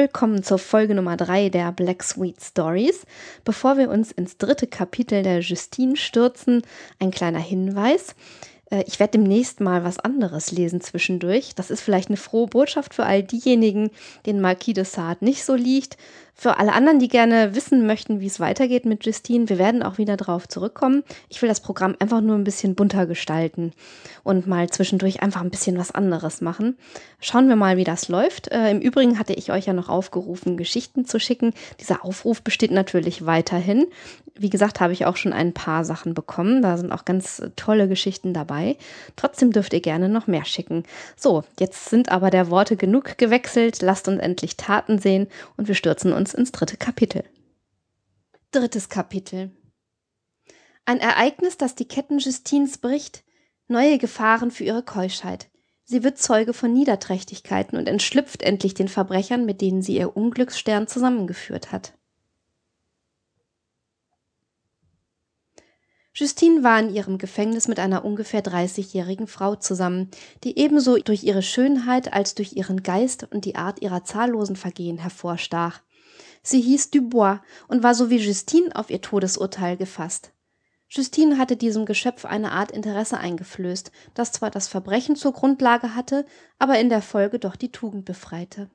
willkommen zur Folge Nummer 3 der Black Sweet Stories. Bevor wir uns ins dritte Kapitel der Justine stürzen, ein kleiner Hinweis. Äh, ich werde demnächst mal was anderes lesen zwischendurch. Das ist vielleicht eine frohe Botschaft für all diejenigen, denen Marquis de Sade nicht so liegt. Für alle anderen, die gerne wissen möchten, wie es weitergeht mit Justine, wir werden auch wieder drauf zurückkommen. Ich will das Programm einfach nur ein bisschen bunter gestalten und mal zwischendurch einfach ein bisschen was anderes machen. Schauen wir mal, wie das läuft. Äh, Im Übrigen hatte ich euch ja noch aufgerufen, Geschichten zu schicken. Dieser Aufruf besteht natürlich weiterhin. Wie gesagt, habe ich auch schon ein paar Sachen bekommen. Da sind auch ganz tolle Geschichten dabei. Trotzdem dürft ihr gerne noch mehr schicken. So, jetzt sind aber der Worte genug gewechselt. Lasst uns endlich Taten sehen und wir stürzen uns ins dritte Kapitel. Drittes Kapitel. Ein Ereignis, das die Ketten Justins bricht, neue Gefahren für ihre Keuschheit. Sie wird Zeuge von Niederträchtigkeiten und entschlüpft endlich den Verbrechern, mit denen sie ihr Unglücksstern zusammengeführt hat. Justine war in ihrem Gefängnis mit einer ungefähr 30-jährigen Frau zusammen, die ebenso durch ihre Schönheit als durch ihren Geist und die Art ihrer zahllosen Vergehen hervorstach. Sie hieß Dubois und war so wie Justine auf ihr Todesurteil gefasst. Justine hatte diesem Geschöpf eine Art Interesse eingeflößt, das zwar das Verbrechen zur Grundlage hatte, aber in der Folge doch die Tugend befreite.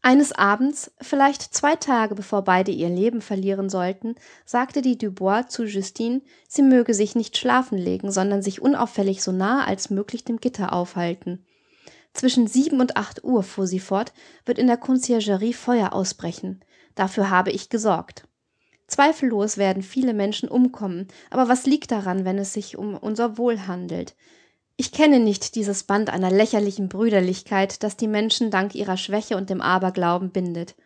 Eines Abends, vielleicht zwei Tage bevor beide ihr Leben verlieren sollten, sagte die Dubois zu Justine, sie möge sich nicht schlafen legen, sondern sich unauffällig so nah als möglich dem Gitter aufhalten. Zwischen sieben und acht Uhr, fuhr sie fort, wird in der Conciergerie Feuer ausbrechen. Dafür habe ich gesorgt. Zweifellos werden viele Menschen umkommen, aber was liegt daran, wenn es sich um unser Wohl handelt? Ich kenne nicht dieses Band einer lächerlichen Brüderlichkeit, das die Menschen dank ihrer Schwäche und dem Aberglauben bindet.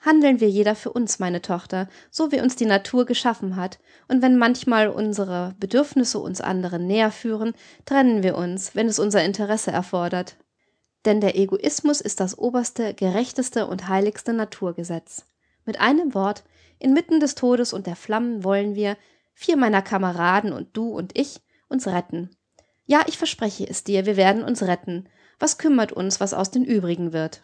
Handeln wir jeder für uns, meine Tochter, so wie uns die Natur geschaffen hat, und wenn manchmal unsere Bedürfnisse uns anderen näher führen, trennen wir uns, wenn es unser Interesse erfordert. Denn der Egoismus ist das oberste, gerechteste und heiligste Naturgesetz. Mit einem Wort, inmitten des Todes und der Flammen wollen wir, vier meiner Kameraden und du und ich, uns retten, ja, ich verspreche es dir, wir werden uns retten. Was kümmert uns, was aus den übrigen wird?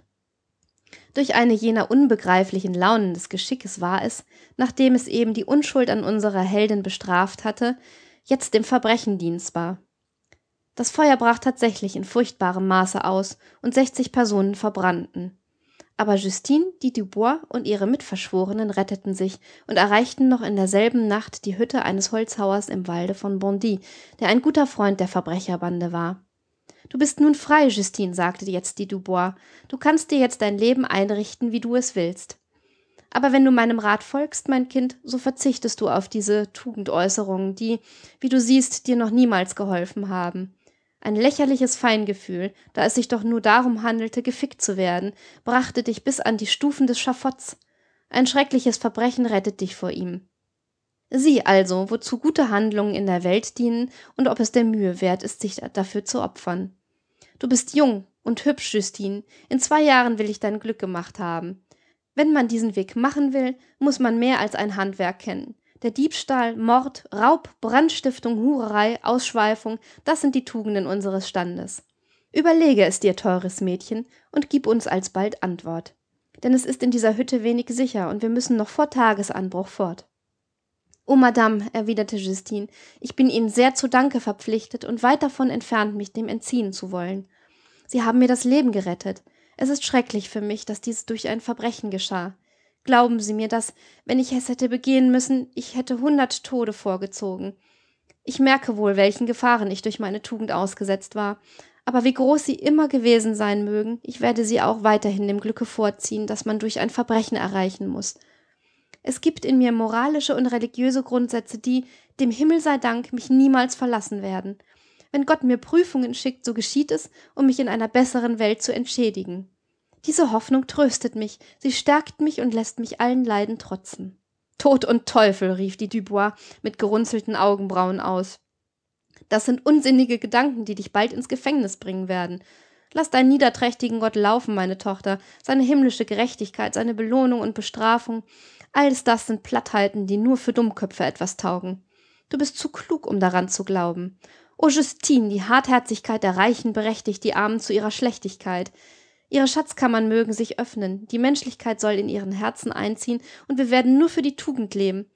Durch eine jener unbegreiflichen Launen des Geschickes war es, nachdem es eben die Unschuld an unserer Heldin bestraft hatte, jetzt dem Verbrechen dienstbar. Das Feuer brach tatsächlich in furchtbarem Maße aus und sechzig Personen verbrannten. Aber Justine, die Dubois und ihre Mitverschworenen retteten sich und erreichten noch in derselben Nacht die Hütte eines Holzhauers im Walde von Bondy, der ein guter Freund der Verbrecherbande war. Du bist nun frei, Justine, sagte jetzt die Dubois. Du kannst dir jetzt dein Leben einrichten, wie du es willst. Aber wenn du meinem Rat folgst, mein Kind, so verzichtest du auf diese Tugendäußerungen, die, wie du siehst, dir noch niemals geholfen haben. Ein lächerliches Feingefühl, da es sich doch nur darum handelte, gefickt zu werden, brachte dich bis an die Stufen des Schafotts. Ein schreckliches Verbrechen rettet dich vor ihm. Sieh also, wozu gute Handlungen in der Welt dienen und ob es der Mühe wert ist, sich dafür zu opfern. Du bist jung und hübsch, Justine. In zwei Jahren will ich dein Glück gemacht haben. Wenn man diesen Weg machen will, muss man mehr als ein Handwerk kennen. Der Diebstahl, Mord, Raub, Brandstiftung, Hurerei, Ausschweifung, das sind die Tugenden unseres Standes. Überlege es dir, teures Mädchen, und gib uns alsbald Antwort. Denn es ist in dieser Hütte wenig sicher, und wir müssen noch vor Tagesanbruch fort. O Madame, erwiderte Justine, ich bin Ihnen sehr zu Danke verpflichtet und weit davon entfernt, mich dem entziehen zu wollen. Sie haben mir das Leben gerettet. Es ist schrecklich für mich, dass dies durch ein Verbrechen geschah. Glauben Sie mir, dass, wenn ich es hätte begehen müssen, ich hätte hundert Tode vorgezogen. Ich merke wohl, welchen Gefahren ich durch meine Tugend ausgesetzt war, aber wie groß sie immer gewesen sein mögen, ich werde sie auch weiterhin dem Glücke vorziehen, das man durch ein Verbrechen erreichen muss. Es gibt in mir moralische und religiöse Grundsätze, die, dem Himmel sei Dank, mich niemals verlassen werden. Wenn Gott mir Prüfungen schickt, so geschieht es, um mich in einer besseren Welt zu entschädigen. Diese Hoffnung tröstet mich, sie stärkt mich und lässt mich allen Leiden trotzen. Tod und Teufel, rief die Dubois mit gerunzelten Augenbrauen aus. Das sind unsinnige Gedanken, die dich bald ins Gefängnis bringen werden. Lass deinen niederträchtigen Gott laufen, meine Tochter, seine himmlische Gerechtigkeit, seine Belohnung und Bestrafung, alles das sind Plattheiten, die nur für Dummköpfe etwas taugen. Du bist zu klug, um daran zu glauben. O Justine, die Hartherzigkeit der Reichen berechtigt die Armen zu ihrer Schlechtigkeit. Ihre Schatzkammern mögen sich öffnen, die Menschlichkeit soll in ihren Herzen einziehen, und wir werden nur für die Tugend leben.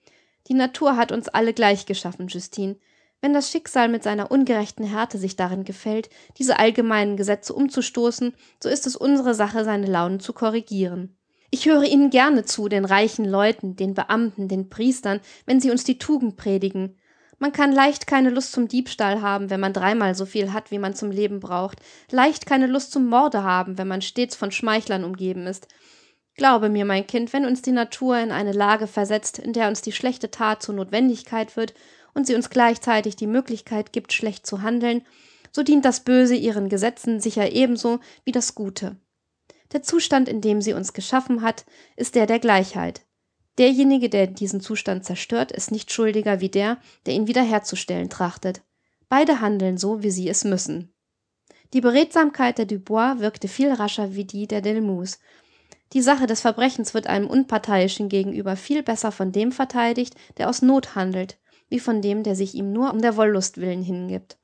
Die Natur hat uns alle gleich geschaffen, Justine. Wenn das Schicksal mit seiner ungerechten Härte sich darin gefällt, diese allgemeinen Gesetze umzustoßen, so ist es unsere Sache, seine Launen zu korrigieren. Ich höre Ihnen gerne zu, den reichen Leuten, den Beamten, den Priestern, wenn sie uns die Tugend predigen. Man kann leicht keine Lust zum Diebstahl haben, wenn man dreimal so viel hat, wie man zum Leben braucht, leicht keine Lust zum Morde haben, wenn man stets von Schmeichlern umgeben ist. Glaube mir, mein Kind, wenn uns die Natur in eine Lage versetzt, in der uns die schlechte Tat zur Notwendigkeit wird und sie uns gleichzeitig die Möglichkeit gibt, schlecht zu handeln, so dient das Böse ihren Gesetzen sicher ebenso wie das Gute. Der Zustand, in dem sie uns geschaffen hat, ist der der Gleichheit. Derjenige, der diesen Zustand zerstört, ist nicht schuldiger wie der, der ihn wiederherzustellen trachtet. Beide handeln so, wie sie es müssen. Die Beredsamkeit der Dubois wirkte viel rascher wie die der Delmus. Die Sache des Verbrechens wird einem Unparteiischen gegenüber viel besser von dem verteidigt, der aus Not handelt, wie von dem, der sich ihm nur um der Wollust willen hingibt.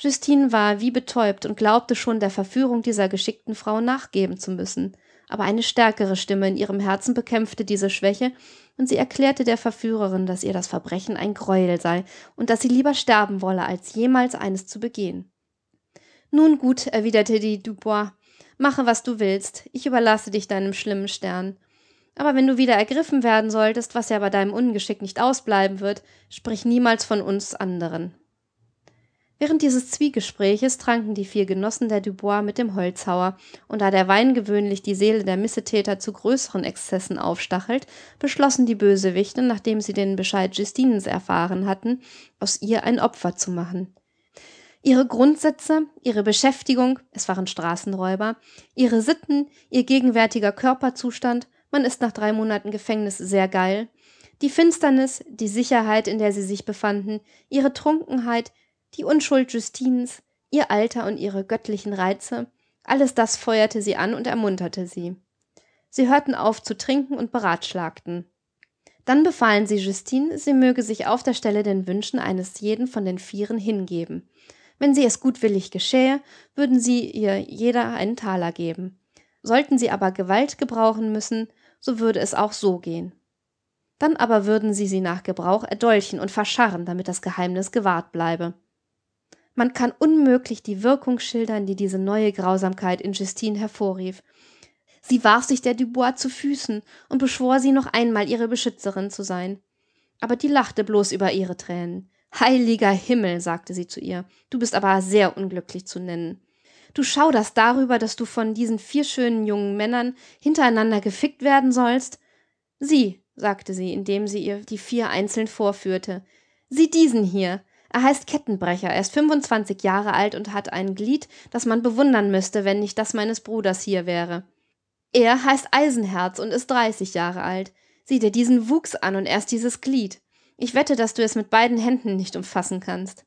Justine war wie betäubt und glaubte schon der Verführung dieser geschickten Frau nachgeben zu müssen aber eine stärkere Stimme in ihrem Herzen bekämpfte diese Schwäche, und sie erklärte der Verführerin, dass ihr das Verbrechen ein Greuel sei und dass sie lieber sterben wolle, als jemals eines zu begehen. Nun gut, erwiderte die Dubois, mache, was du willst, ich überlasse dich deinem schlimmen Stern. Aber wenn du wieder ergriffen werden solltest, was ja bei deinem Ungeschick nicht ausbleiben wird, sprich niemals von uns anderen. Während dieses Zwiegespräches tranken die vier Genossen der Dubois mit dem Holzhauer, und da der Wein gewöhnlich die Seele der Missetäter zu größeren Exzessen aufstachelt, beschlossen die Bösewichte, nachdem sie den Bescheid Justinens erfahren hatten, aus ihr ein Opfer zu machen. Ihre Grundsätze, ihre Beschäftigung, es waren Straßenräuber, ihre Sitten, ihr gegenwärtiger Körperzustand, man ist nach drei Monaten Gefängnis sehr geil, die Finsternis, die Sicherheit, in der sie sich befanden, ihre Trunkenheit, die Unschuld Justines, ihr Alter und ihre göttlichen Reize, alles das feuerte sie an und ermunterte sie. Sie hörten auf zu trinken und beratschlagten. Dann befahlen sie Justine, sie möge sich auf der Stelle den Wünschen eines jeden von den Vieren hingeben. Wenn sie es gutwillig geschähe, würden sie ihr jeder einen Taler geben. Sollten sie aber Gewalt gebrauchen müssen, so würde es auch so gehen. Dann aber würden sie sie nach Gebrauch erdolchen und verscharren, damit das Geheimnis gewahrt bleibe. Man kann unmöglich die Wirkung schildern, die diese neue Grausamkeit in Justine hervorrief. Sie warf sich der Dubois zu Füßen und beschwor sie noch einmal ihre Beschützerin zu sein. Aber die lachte bloß über ihre Tränen. Heiliger Himmel, sagte sie zu ihr, du bist aber sehr unglücklich zu nennen. Du schauderst darüber, dass du von diesen vier schönen jungen Männern hintereinander gefickt werden sollst? Sieh, sagte sie, indem sie ihr die vier einzeln vorführte. Sieh diesen hier. Er heißt Kettenbrecher, er ist 25 Jahre alt und hat ein Glied, das man bewundern müsste, wenn nicht das meines Bruders hier wäre. Er heißt Eisenherz und ist 30 Jahre alt. Sieh dir diesen Wuchs an und erst dieses Glied. Ich wette, dass du es mit beiden Händen nicht umfassen kannst.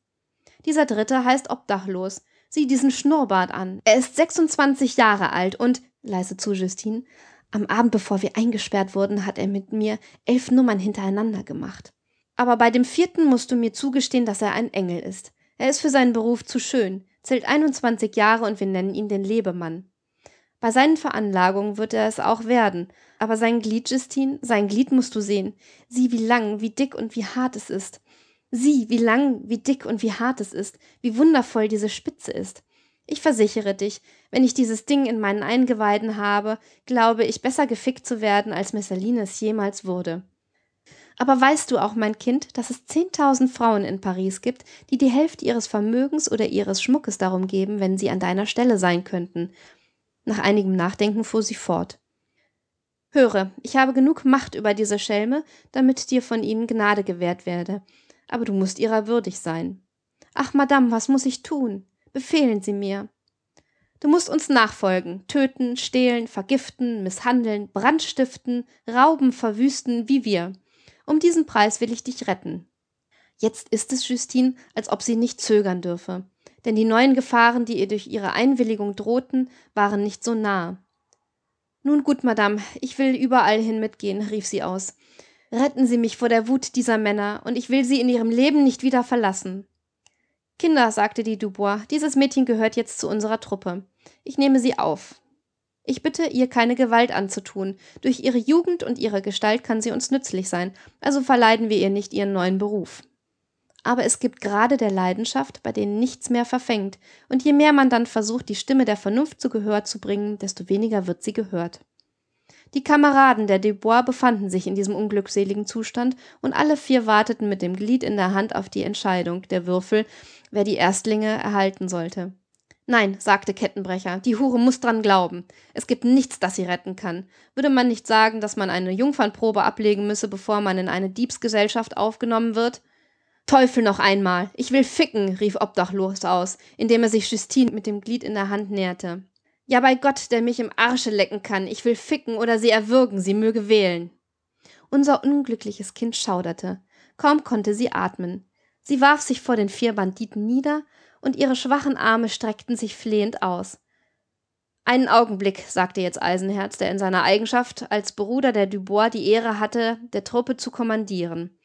Dieser dritte heißt Obdachlos. Sieh diesen Schnurrbart an. Er ist 26 Jahre alt und, leise zu Justine, am Abend bevor wir eingesperrt wurden, hat er mit mir elf Nummern hintereinander gemacht. Aber bei dem vierten musst du mir zugestehen, dass er ein Engel ist. Er ist für seinen Beruf zu schön, zählt 21 Jahre und wir nennen ihn den Lebemann. Bei seinen Veranlagungen wird er es auch werden, aber sein Glied, Justine, sein Glied musst du sehen. Sieh, wie lang, wie dick und wie hart es ist. Sieh, wie lang, wie dick und wie hart es ist, wie wundervoll diese Spitze ist. Ich versichere dich, wenn ich dieses Ding in meinen Eingeweiden habe, glaube ich besser gefickt zu werden, als Messalina es jemals wurde. Aber weißt du auch, mein Kind, dass es zehntausend Frauen in Paris gibt, die die Hälfte ihres Vermögens oder ihres Schmuckes darum geben, wenn sie an deiner Stelle sein könnten? Nach einigem Nachdenken fuhr sie fort. Höre, ich habe genug Macht über diese Schelme, damit dir von ihnen Gnade gewährt werde. Aber du musst ihrer würdig sein. Ach, Madame, was muss ich tun? Befehlen Sie mir. Du musst uns nachfolgen, töten, stehlen, vergiften, misshandeln, brandstiften, rauben, verwüsten, wie wir. Um diesen Preis will ich dich retten. Jetzt ist es Justine, als ob sie nicht zögern dürfe, denn die neuen Gefahren, die ihr durch ihre Einwilligung drohten, waren nicht so nah. Nun gut, Madame, ich will überall hin mitgehen, rief sie aus. Retten Sie mich vor der Wut dieser Männer, und ich will sie in ihrem Leben nicht wieder verlassen. Kinder, sagte die Dubois, dieses Mädchen gehört jetzt zu unserer Truppe. Ich nehme sie auf. Ich bitte, ihr keine Gewalt anzutun. Durch ihre Jugend und ihre Gestalt kann sie uns nützlich sein, also verleiden wir ihr nicht ihren neuen Beruf. Aber es gibt Grade der Leidenschaft, bei denen nichts mehr verfängt, und je mehr man dann versucht, die Stimme der Vernunft zu Gehör zu bringen, desto weniger wird sie gehört. Die Kameraden der Dubois befanden sich in diesem unglückseligen Zustand, und alle vier warteten mit dem Glied in der Hand auf die Entscheidung der Würfel, wer die Erstlinge erhalten sollte. Nein, sagte Kettenbrecher, die Hure muss dran glauben. Es gibt nichts, das sie retten kann. Würde man nicht sagen, dass man eine Jungfernprobe ablegen müsse, bevor man in eine Diebsgesellschaft aufgenommen wird? Teufel noch einmal. Ich will ficken, rief Obdachlos aus, indem er sich Justine mit dem Glied in der Hand näherte. Ja, bei Gott, der mich im Arsche lecken kann. Ich will ficken oder sie erwürgen, sie möge wählen. Unser unglückliches Kind schauderte. Kaum konnte sie atmen. Sie warf sich vor den vier Banditen nieder, und ihre schwachen Arme streckten sich flehend aus. Einen Augenblick, sagte jetzt Eisenherz, der in seiner Eigenschaft als Bruder der Dubois die Ehre hatte, der Truppe zu kommandieren.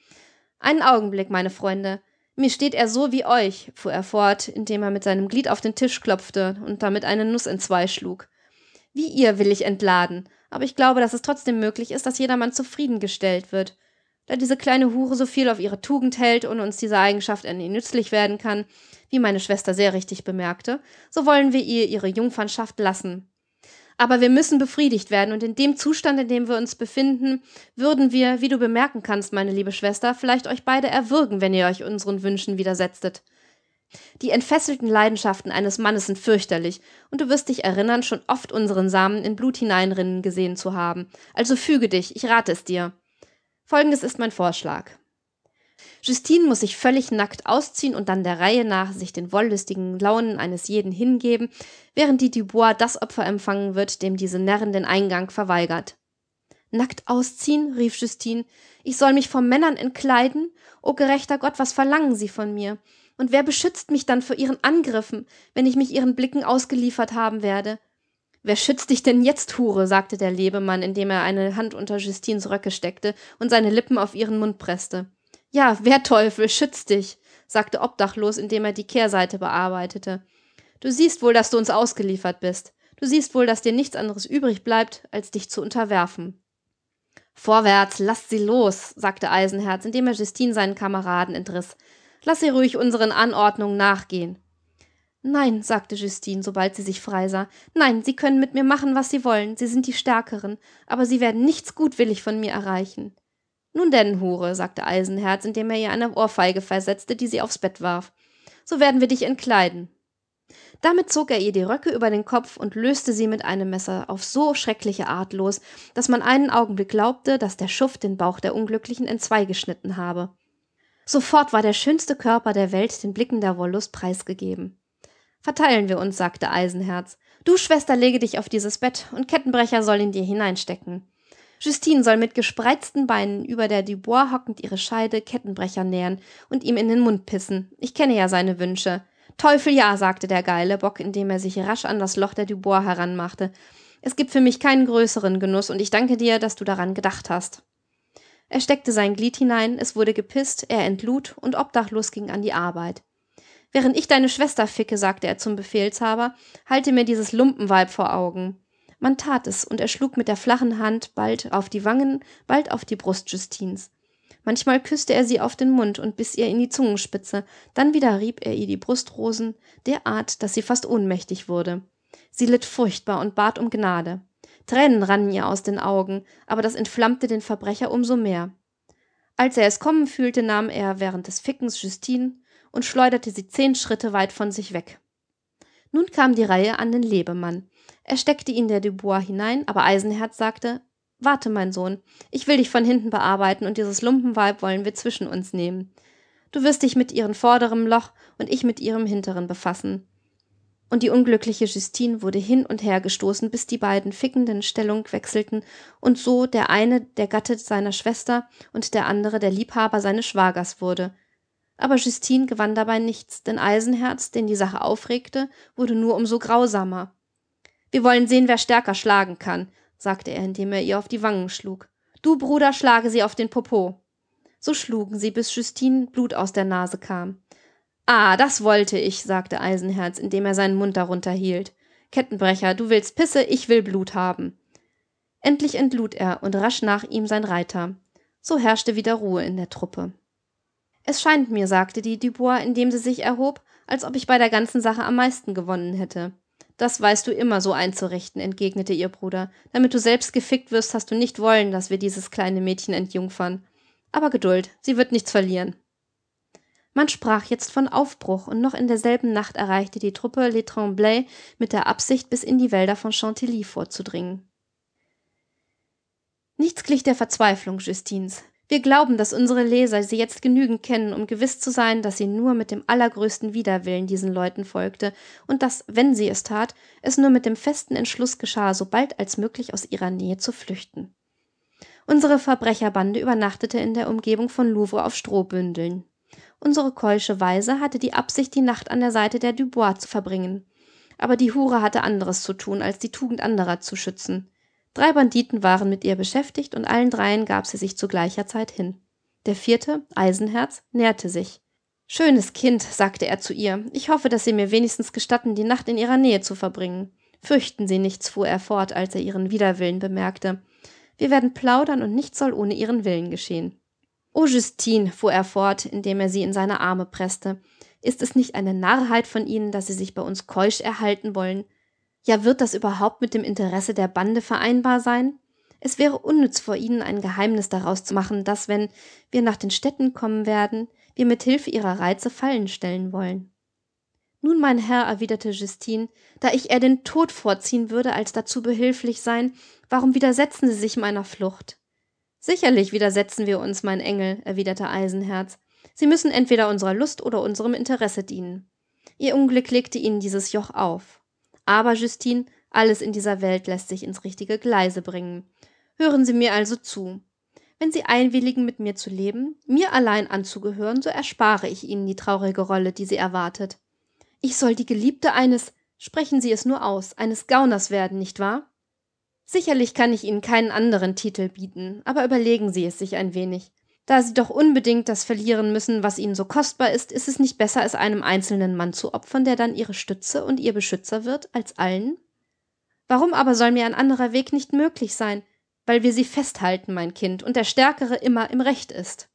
Einen Augenblick, meine Freunde. Mir steht er so wie euch, fuhr er fort, indem er mit seinem Glied auf den Tisch klopfte und damit eine Nuss entzwei schlug. Wie ihr will ich entladen, aber ich glaube, dass es trotzdem möglich ist, dass jedermann zufriedengestellt wird. Da diese kleine Hure so viel auf ihre Tugend hält und uns diese Eigenschaft an ihr nützlich werden kann, wie meine Schwester sehr richtig bemerkte, so wollen wir ihr ihre Jungfernschaft lassen. Aber wir müssen befriedigt werden, und in dem Zustand, in dem wir uns befinden, würden wir, wie du bemerken kannst, meine liebe Schwester, vielleicht euch beide erwürgen, wenn ihr euch unseren Wünschen widersetztet. Die entfesselten Leidenschaften eines Mannes sind fürchterlich, und du wirst dich erinnern, schon oft unseren Samen in Blut hineinrinnen gesehen zu haben. Also füge dich, ich rate es dir. Folgendes ist mein Vorschlag. Justine muss sich völlig nackt ausziehen und dann der Reihe nach sich den wollüstigen Launen eines jeden hingeben, während die Dubois das Opfer empfangen wird, dem diese Närrin den Eingang verweigert. Nackt ausziehen? rief Justine. Ich soll mich vor Männern entkleiden? O gerechter Gott, was verlangen Sie von mir? Und wer beschützt mich dann vor Ihren Angriffen, wenn ich mich Ihren Blicken ausgeliefert haben werde? Wer schützt dich denn jetzt, Hure? sagte der Lebemann, indem er eine Hand unter Justines Röcke steckte und seine Lippen auf ihren Mund presste. Ja, wer Teufel, schützt dich, sagte Obdachlos, indem er die Kehrseite bearbeitete. Du siehst wohl, dass du uns ausgeliefert bist. Du siehst wohl, dass dir nichts anderes übrig bleibt, als dich zu unterwerfen. Vorwärts, lasst sie los, sagte Eisenherz, indem er Justine seinen Kameraden entriss. Lass sie ruhig unseren Anordnungen nachgehen. Nein, sagte Justine, sobald sie sich frei sah. Nein, Sie können mit mir machen, was Sie wollen. Sie sind die Stärkeren, aber Sie werden nichts gutwillig von mir erreichen. Nun denn, Hure, sagte Eisenherz, indem er ihr eine Ohrfeige versetzte, die sie aufs Bett warf. So werden wir dich entkleiden. Damit zog er ihr die Röcke über den Kopf und löste sie mit einem Messer auf so schreckliche Art los, dass man einen Augenblick glaubte, dass der Schuft den Bauch der Unglücklichen entzwei geschnitten habe. Sofort war der schönste Körper der Welt den Blicken der Wollust preisgegeben. Verteilen wir uns, sagte Eisenherz. Du, Schwester, lege dich auf dieses Bett, und Kettenbrecher soll ihn dir hineinstecken. Justine soll mit gespreizten Beinen über der Dubois hockend ihre Scheide Kettenbrecher nähern und ihm in den Mund pissen. Ich kenne ja seine Wünsche. Teufel ja, sagte der geile Bock, indem er sich rasch an das Loch der Dubois heranmachte. Es gibt für mich keinen größeren Genuss, und ich danke dir, dass du daran gedacht hast. Er steckte sein Glied hinein, es wurde gepisst, er entlud und obdachlos ging an die Arbeit. Während ich deine Schwester ficke, sagte er zum Befehlshaber, halte mir dieses Lumpenweib vor Augen. Man tat es, und er schlug mit der flachen Hand bald auf die Wangen, bald auf die Brust Justins. Manchmal küsste er sie auf den Mund und biss ihr in die Zungenspitze, dann wieder rieb er ihr die Brustrosen, derart, dass sie fast ohnmächtig wurde. Sie litt furchtbar und bat um Gnade. Tränen rannen ihr aus den Augen, aber das entflammte den Verbrecher umso mehr. Als er es kommen fühlte, nahm er während des Fickens Justine und schleuderte sie zehn Schritte weit von sich weg. Nun kam die Reihe an den Lebemann. Er steckte ihn der Dubois hinein, aber Eisenherz sagte, Warte, mein Sohn, ich will dich von hinten bearbeiten und dieses Lumpenweib wollen wir zwischen uns nehmen. Du wirst dich mit ihrem vorderen Loch und ich mit ihrem hinteren befassen. Und die unglückliche Justine wurde hin und her gestoßen, bis die beiden fickenden Stellung wechselten und so der eine der Gatte seiner Schwester und der andere der Liebhaber seines Schwagers wurde. Aber Justine gewann dabei nichts, denn Eisenherz, den die Sache aufregte, wurde nur umso grausamer. Wir wollen sehen, wer stärker schlagen kann, sagte er, indem er ihr auf die Wangen schlug. Du, Bruder, schlage sie auf den Popo. So schlugen sie, bis Justine Blut aus der Nase kam. Ah, das wollte ich, sagte Eisenherz, indem er seinen Mund darunter hielt. Kettenbrecher, du willst Pisse, ich will Blut haben. Endlich entlud er und rasch nach ihm sein Reiter. So herrschte wieder Ruhe in der Truppe. Es scheint mir, sagte die Dubois, indem sie sich erhob, als ob ich bei der ganzen Sache am meisten gewonnen hätte. Das weißt du immer so einzurichten, entgegnete ihr Bruder. Damit du selbst gefickt wirst, hast du nicht wollen, dass wir dieses kleine Mädchen entjungfern. Aber Geduld, sie wird nichts verlieren. Man sprach jetzt von Aufbruch, und noch in derselben Nacht erreichte die Truppe Les Tremblay mit der Absicht, bis in die Wälder von Chantilly vorzudringen. Nichts glich der Verzweiflung Justins. Wir glauben, dass unsere Leser sie jetzt genügend kennen, um gewiss zu sein, dass sie nur mit dem allergrößten Widerwillen diesen Leuten folgte und dass, wenn sie es tat, es nur mit dem festen Entschluss geschah, so bald als möglich aus ihrer Nähe zu flüchten. Unsere Verbrecherbande übernachtete in der Umgebung von Louvre auf Strohbündeln. Unsere keusche Weise hatte die Absicht, die Nacht an der Seite der Dubois zu verbringen. Aber die Hure hatte anderes zu tun, als die Tugend anderer zu schützen. Drei Banditen waren mit ihr beschäftigt und allen dreien gab sie sich zu gleicher Zeit hin. Der vierte, Eisenherz, näherte sich. Schönes Kind, sagte er zu ihr, ich hoffe, dass Sie mir wenigstens gestatten, die Nacht in Ihrer Nähe zu verbringen. Fürchten Sie nichts, fuhr er fort, als er ihren Widerwillen bemerkte. Wir werden plaudern und nichts soll ohne Ihren Willen geschehen. O Justine, fuhr er fort, indem er sie in seine Arme presste, ist es nicht eine Narrheit von Ihnen, dass Sie sich bei uns keusch erhalten wollen? Ja, wird das überhaupt mit dem Interesse der Bande vereinbar sein? Es wäre unnütz vor Ihnen ein Geheimnis daraus zu machen, dass, wenn wir nach den Städten kommen werden, wir mit Hilfe Ihrer Reize Fallen stellen wollen. Nun, mein Herr, erwiderte Justine, da ich eher den Tod vorziehen würde, als dazu behilflich sein, warum widersetzen Sie sich meiner Flucht? Sicherlich widersetzen wir uns, mein Engel, erwiderte Eisenherz. Sie müssen entweder unserer Lust oder unserem Interesse dienen. Ihr Unglück legte Ihnen dieses Joch auf. Aber, Justine, alles in dieser Welt lässt sich ins richtige Gleise bringen. Hören Sie mir also zu. Wenn Sie einwilligen, mit mir zu leben, mir allein anzugehören, so erspare ich Ihnen die traurige Rolle, die Sie erwartet. Ich soll die Geliebte eines, sprechen Sie es nur aus, eines Gauners werden, nicht wahr? Sicherlich kann ich Ihnen keinen anderen Titel bieten, aber überlegen Sie es sich ein wenig. Da Sie doch unbedingt das verlieren müssen, was Ihnen so kostbar ist, ist es nicht besser, es einem einzelnen Mann zu opfern, der dann Ihre Stütze und Ihr Beschützer wird, als allen? Warum aber soll mir ein anderer Weg nicht möglich sein? Weil wir Sie festhalten, mein Kind, und der Stärkere immer im Recht ist.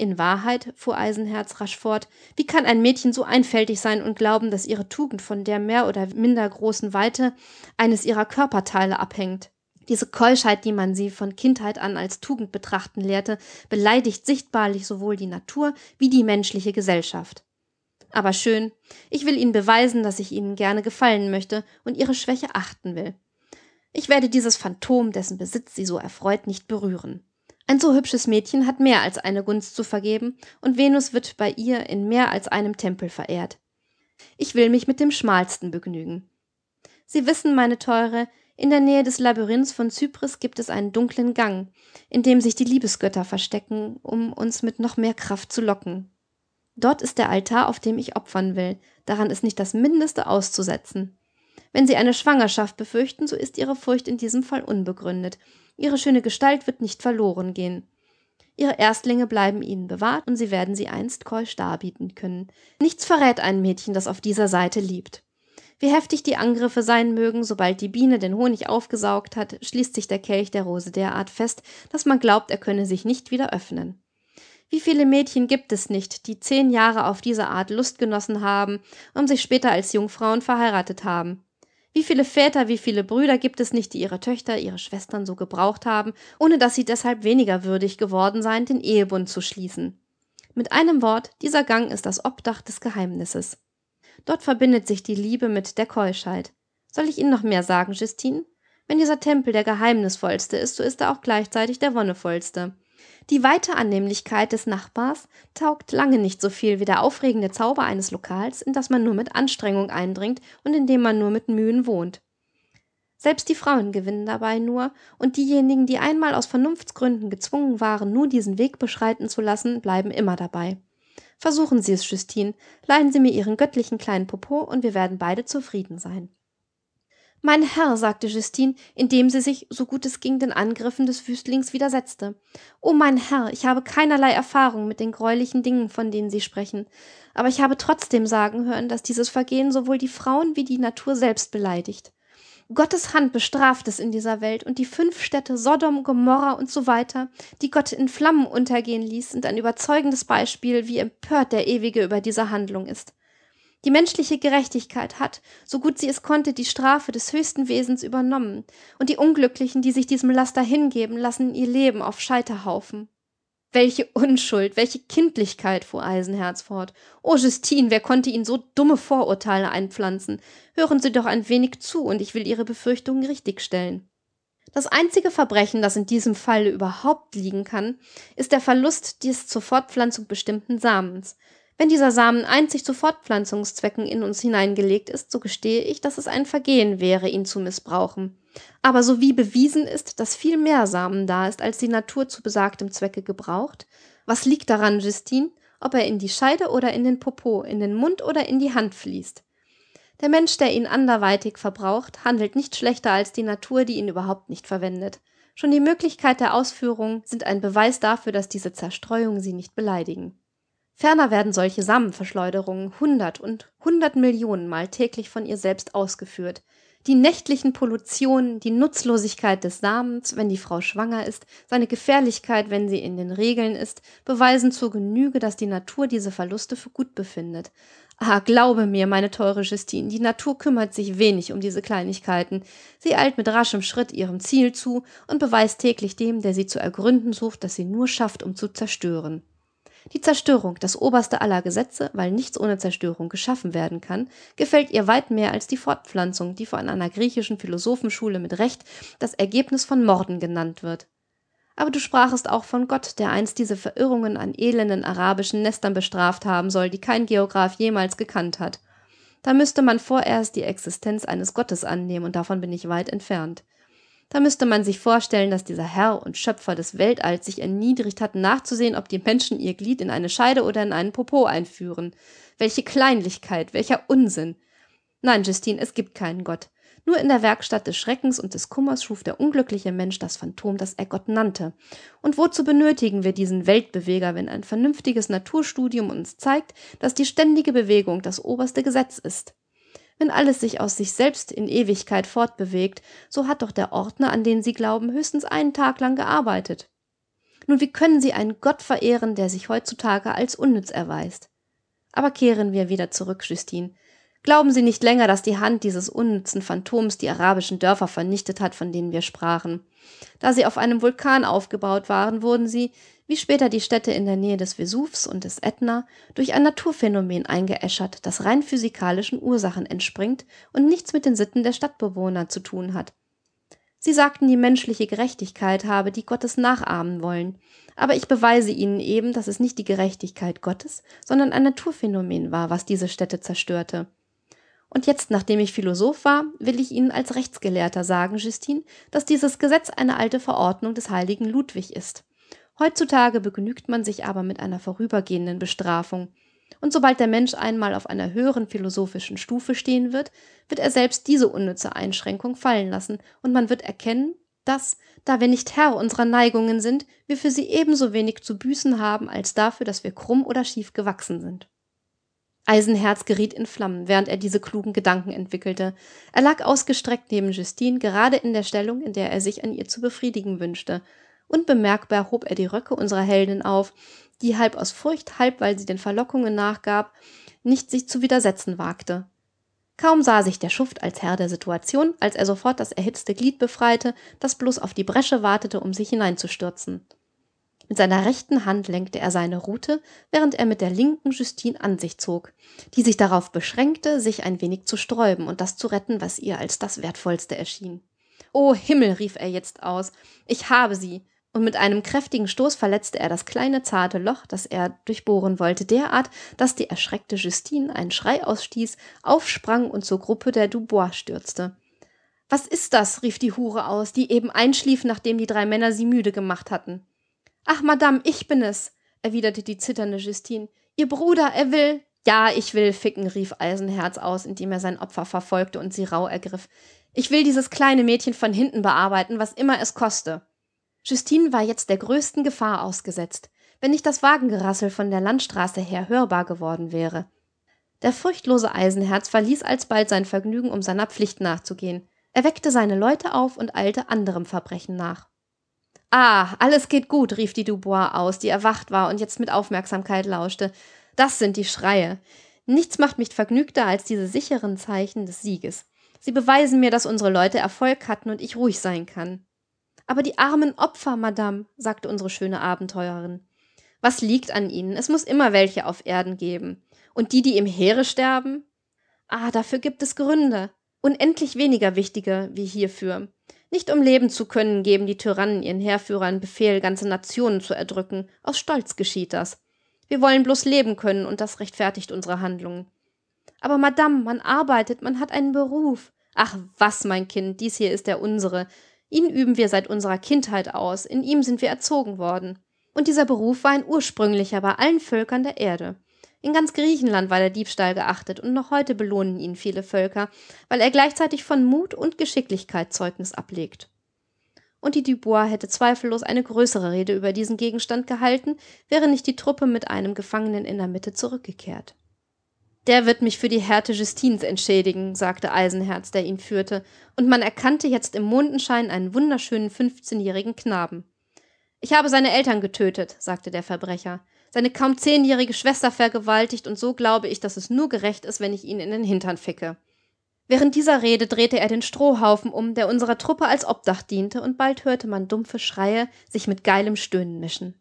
In Wahrheit, fuhr Eisenherz rasch fort, wie kann ein Mädchen so einfältig sein und glauben, dass ihre Tugend von der mehr oder minder großen Weite eines ihrer Körperteile abhängt? Diese Keuschheit, die man sie von Kindheit an als Tugend betrachten lehrte, beleidigt sichtbarlich sowohl die Natur wie die menschliche Gesellschaft. Aber schön, ich will Ihnen beweisen, dass ich Ihnen gerne gefallen möchte und Ihre Schwäche achten will. Ich werde dieses Phantom, dessen Besitz Sie so erfreut, nicht berühren. Ein so hübsches Mädchen hat mehr als eine Gunst zu vergeben, und Venus wird bei ihr in mehr als einem Tempel verehrt. Ich will mich mit dem Schmalsten begnügen. Sie wissen, meine Teure, in der Nähe des Labyrinths von Zypris gibt es einen dunklen Gang, in dem sich die Liebesgötter verstecken, um uns mit noch mehr Kraft zu locken. Dort ist der Altar, auf dem ich opfern will, daran ist nicht das Mindeste auszusetzen. Wenn Sie eine Schwangerschaft befürchten, so ist Ihre Furcht in diesem Fall unbegründet. Ihre schöne Gestalt wird nicht verloren gehen. Ihre Erstlinge bleiben Ihnen bewahrt und Sie werden sie einst keusch darbieten können. Nichts verrät ein Mädchen, das auf dieser Seite liebt. Wie heftig die Angriffe sein mögen, sobald die Biene den Honig aufgesaugt hat, schließt sich der Kelch der Rose derart fest, dass man glaubt, er könne sich nicht wieder öffnen. Wie viele Mädchen gibt es nicht, die zehn Jahre auf diese Art Lust genossen haben und sich später als Jungfrauen verheiratet haben? Wie viele Väter, wie viele Brüder gibt es nicht, die ihre Töchter, ihre Schwestern so gebraucht haben, ohne dass sie deshalb weniger würdig geworden seien, den Ehebund zu schließen? Mit einem Wort, dieser Gang ist das Obdach des Geheimnisses. Dort verbindet sich die Liebe mit der Keuschheit. Soll ich Ihnen noch mehr sagen, Justine? Wenn dieser Tempel der geheimnisvollste ist, so ist er auch gleichzeitig der wonnevollste. Die weite Annehmlichkeit des Nachbars taugt lange nicht so viel wie der aufregende Zauber eines Lokals, in das man nur mit Anstrengung eindringt und in dem man nur mit Mühen wohnt. Selbst die Frauen gewinnen dabei nur, und diejenigen, die einmal aus Vernunftsgründen gezwungen waren, nur diesen Weg beschreiten zu lassen, bleiben immer dabei. Versuchen Sie es, Justine. Leihen Sie mir Ihren göttlichen kleinen Popo und wir werden beide zufrieden sein. Mein Herr, sagte Justine, indem sie sich, so gut es ging, den Angriffen des Wüstlings widersetzte. O mein Herr, ich habe keinerlei Erfahrung mit den greulichen Dingen, von denen Sie sprechen, aber ich habe trotzdem sagen hören, dass dieses Vergehen sowohl die Frauen wie die Natur selbst beleidigt. Gottes Hand bestraft es in dieser Welt, und die fünf Städte Sodom, Gomorra und so weiter, die Gott in Flammen untergehen ließ, sind ein überzeugendes Beispiel, wie empört der Ewige über diese Handlung ist. Die menschliche Gerechtigkeit hat, so gut sie es konnte, die Strafe des höchsten Wesens übernommen, und die Unglücklichen, die sich diesem Laster hingeben, lassen ihr Leben auf Scheiterhaufen. Welche Unschuld, welche Kindlichkeit, fuhr Eisenherz fort. O Justine, wer konnte Ihnen so dumme Vorurteile einpflanzen? Hören Sie doch ein wenig zu, und ich will Ihre Befürchtungen richtigstellen. Das einzige Verbrechen, das in diesem Falle überhaupt liegen kann, ist der Verlust des zur Fortpflanzung bestimmten Samens. Wenn dieser Samen einzig zu Fortpflanzungszwecken in uns hineingelegt ist, so gestehe ich, dass es ein Vergehen wäre, ihn zu missbrauchen. Aber so wie bewiesen ist, dass viel mehr Samen da ist, als die Natur zu besagtem Zwecke gebraucht, was liegt daran, Justine, ob er in die Scheide oder in den Popo, in den Mund oder in die Hand fließt? Der Mensch, der ihn anderweitig verbraucht, handelt nicht schlechter als die Natur, die ihn überhaupt nicht verwendet. Schon die Möglichkeit der Ausführung sind ein Beweis dafür, dass diese Zerstreuungen sie nicht beleidigen. Ferner werden solche Samenverschleuderungen hundert und hundert Millionen Mal täglich von ihr selbst ausgeführt. Die nächtlichen Pollutionen, die Nutzlosigkeit des Samens, wenn die Frau schwanger ist, seine Gefährlichkeit, wenn sie in den Regeln ist, beweisen zur Genüge, dass die Natur diese Verluste für gut befindet. Ah, glaube mir, meine teure Justine, die Natur kümmert sich wenig um diese Kleinigkeiten. Sie eilt mit raschem Schritt ihrem Ziel zu und beweist täglich dem, der sie zu ergründen sucht, dass sie nur schafft, um zu zerstören. Die Zerstörung, das oberste aller Gesetze, weil nichts ohne Zerstörung geschaffen werden kann, gefällt ihr weit mehr als die Fortpflanzung, die von einer griechischen Philosophenschule mit Recht das Ergebnis von Morden genannt wird. Aber du sprachest auch von Gott, der einst diese Verirrungen an elenden arabischen Nestern bestraft haben soll, die kein Geograph jemals gekannt hat. Da müsste man vorerst die Existenz eines Gottes annehmen, und davon bin ich weit entfernt. Da müsste man sich vorstellen, dass dieser Herr und Schöpfer des Weltalls sich erniedrigt hat, nachzusehen, ob die Menschen ihr Glied in eine Scheide oder in einen Popo einführen. Welche Kleinlichkeit, welcher Unsinn. Nein, Justine, es gibt keinen Gott. Nur in der Werkstatt des Schreckens und des Kummers schuf der unglückliche Mensch das Phantom, das er Gott nannte. Und wozu benötigen wir diesen Weltbeweger, wenn ein vernünftiges Naturstudium uns zeigt, dass die ständige Bewegung das oberste Gesetz ist? Wenn alles sich aus sich selbst in Ewigkeit fortbewegt, so hat doch der Ordner, an den Sie glauben, höchstens einen Tag lang gearbeitet. Nun, wie können Sie einen Gott verehren, der sich heutzutage als unnütz erweist? Aber kehren wir wieder zurück, Justine. Glauben Sie nicht länger, dass die Hand dieses unnützen Phantoms die arabischen Dörfer vernichtet hat, von denen wir sprachen. Da sie auf einem Vulkan aufgebaut waren, wurden sie, wie später die Städte in der Nähe des Vesuvs und des Ätna, durch ein Naturphänomen eingeäschert, das rein physikalischen Ursachen entspringt und nichts mit den Sitten der Stadtbewohner zu tun hat. Sie sagten, die menschliche Gerechtigkeit habe die Gottes nachahmen wollen, aber ich beweise Ihnen eben, dass es nicht die Gerechtigkeit Gottes, sondern ein Naturphänomen war, was diese Städte zerstörte. Und jetzt, nachdem ich Philosoph war, will ich Ihnen als Rechtsgelehrter sagen, Justine, dass dieses Gesetz eine alte Verordnung des heiligen Ludwig ist. Heutzutage begnügt man sich aber mit einer vorübergehenden Bestrafung. Und sobald der Mensch einmal auf einer höheren philosophischen Stufe stehen wird, wird er selbst diese unnütze Einschränkung fallen lassen, und man wird erkennen, dass, da wir nicht Herr unserer Neigungen sind, wir für sie ebenso wenig zu büßen haben, als dafür, dass wir krumm oder schief gewachsen sind. Eisenherz geriet in Flammen, während er diese klugen Gedanken entwickelte. Er lag ausgestreckt neben Justine, gerade in der Stellung, in der er sich an ihr zu befriedigen wünschte. Unbemerkbar hob er die Röcke unserer Heldin auf, die halb aus Furcht, halb weil sie den Verlockungen nachgab, nicht sich zu widersetzen wagte. Kaum sah sich der Schuft als Herr der Situation, als er sofort das erhitzte Glied befreite, das bloß auf die Bresche wartete, um sich hineinzustürzen. Mit seiner rechten Hand lenkte er seine Rute, während er mit der linken Justine an sich zog, die sich darauf beschränkte, sich ein wenig zu sträuben und das zu retten, was ihr als das Wertvollste erschien. O Himmel, rief er jetzt aus, ich habe sie und mit einem kräftigen Stoß verletzte er das kleine zarte Loch, das er durchbohren wollte, derart, dass die erschreckte Justine einen Schrei ausstieß, aufsprang und zur Gruppe der Dubois stürzte. Was ist das? rief die Hure aus, die eben einschlief, nachdem die drei Männer sie müde gemacht hatten. Ach, Madame, ich bin es, erwiderte die zitternde Justine. Ihr Bruder, er will. Ja, ich will ficken, rief Eisenherz aus, indem er sein Opfer verfolgte und sie rau ergriff. Ich will dieses kleine Mädchen von hinten bearbeiten, was immer es koste. Justine war jetzt der größten Gefahr ausgesetzt, wenn nicht das Wagengerassel von der Landstraße her hörbar geworden wäre. Der furchtlose Eisenherz verließ alsbald sein Vergnügen, um seiner Pflicht nachzugehen. Er weckte seine Leute auf und eilte anderem Verbrechen nach. Ah, alles geht gut, rief die Dubois aus, die erwacht war und jetzt mit Aufmerksamkeit lauschte. Das sind die Schreie. Nichts macht mich vergnügter als diese sicheren Zeichen des Sieges. Sie beweisen mir, dass unsere Leute Erfolg hatten und ich ruhig sein kann. Aber die armen Opfer, Madame, sagte unsere schöne Abenteurerin. Was liegt an ihnen? Es muss immer welche auf Erden geben. Und die, die im Heere sterben? Ah, dafür gibt es Gründe. Unendlich weniger wichtige wie hierfür. Nicht um leben zu können, geben die Tyrannen ihren Heerführern Befehl, ganze Nationen zu erdrücken. Aus Stolz geschieht das. Wir wollen bloß leben können, und das rechtfertigt unsere Handlungen. Aber Madame, man arbeitet, man hat einen Beruf. Ach was, mein Kind, dies hier ist der unsere. Ihn üben wir seit unserer Kindheit aus, in ihm sind wir erzogen worden. Und dieser Beruf war ein ursprünglicher bei allen Völkern der Erde. In ganz Griechenland war der Diebstahl geachtet und noch heute belohnen ihn viele Völker, weil er gleichzeitig von Mut und Geschicklichkeit Zeugnis ablegt. Und die Dubois hätte zweifellos eine größere Rede über diesen Gegenstand gehalten, wäre nicht die Truppe mit einem Gefangenen in der Mitte zurückgekehrt. Der wird mich für die Härte Justins entschädigen, sagte Eisenherz, der ihn führte, und man erkannte jetzt im Mondenschein einen wunderschönen fünfzehnjährigen Knaben. Ich habe seine Eltern getötet, sagte der Verbrecher seine kaum zehnjährige Schwester vergewaltigt, und so glaube ich, dass es nur gerecht ist, wenn ich ihn in den Hintern ficke. Während dieser Rede drehte er den Strohhaufen um, der unserer Truppe als Obdach diente, und bald hörte man dumpfe Schreie sich mit geilem Stöhnen mischen.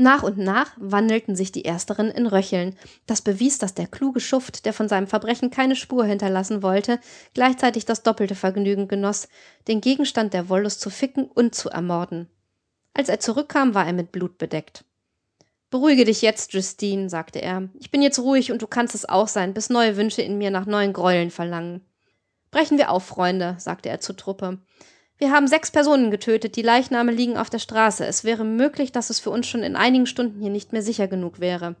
Nach und nach wandelten sich die Ersteren in Röcheln. Das bewies, dass der kluge Schuft, der von seinem Verbrechen keine Spur hinterlassen wollte, gleichzeitig das doppelte Vergnügen genoss, den Gegenstand der Wollust zu ficken und zu ermorden. Als er zurückkam, war er mit Blut bedeckt. Beruhige dich jetzt, Justine, sagte er. Ich bin jetzt ruhig und du kannst es auch sein, bis neue Wünsche in mir nach neuen Gräueln verlangen. Brechen wir auf, Freunde, sagte er zur Truppe. Wir haben sechs Personen getötet, die Leichname liegen auf der Straße. Es wäre möglich, dass es für uns schon in einigen Stunden hier nicht mehr sicher genug wäre.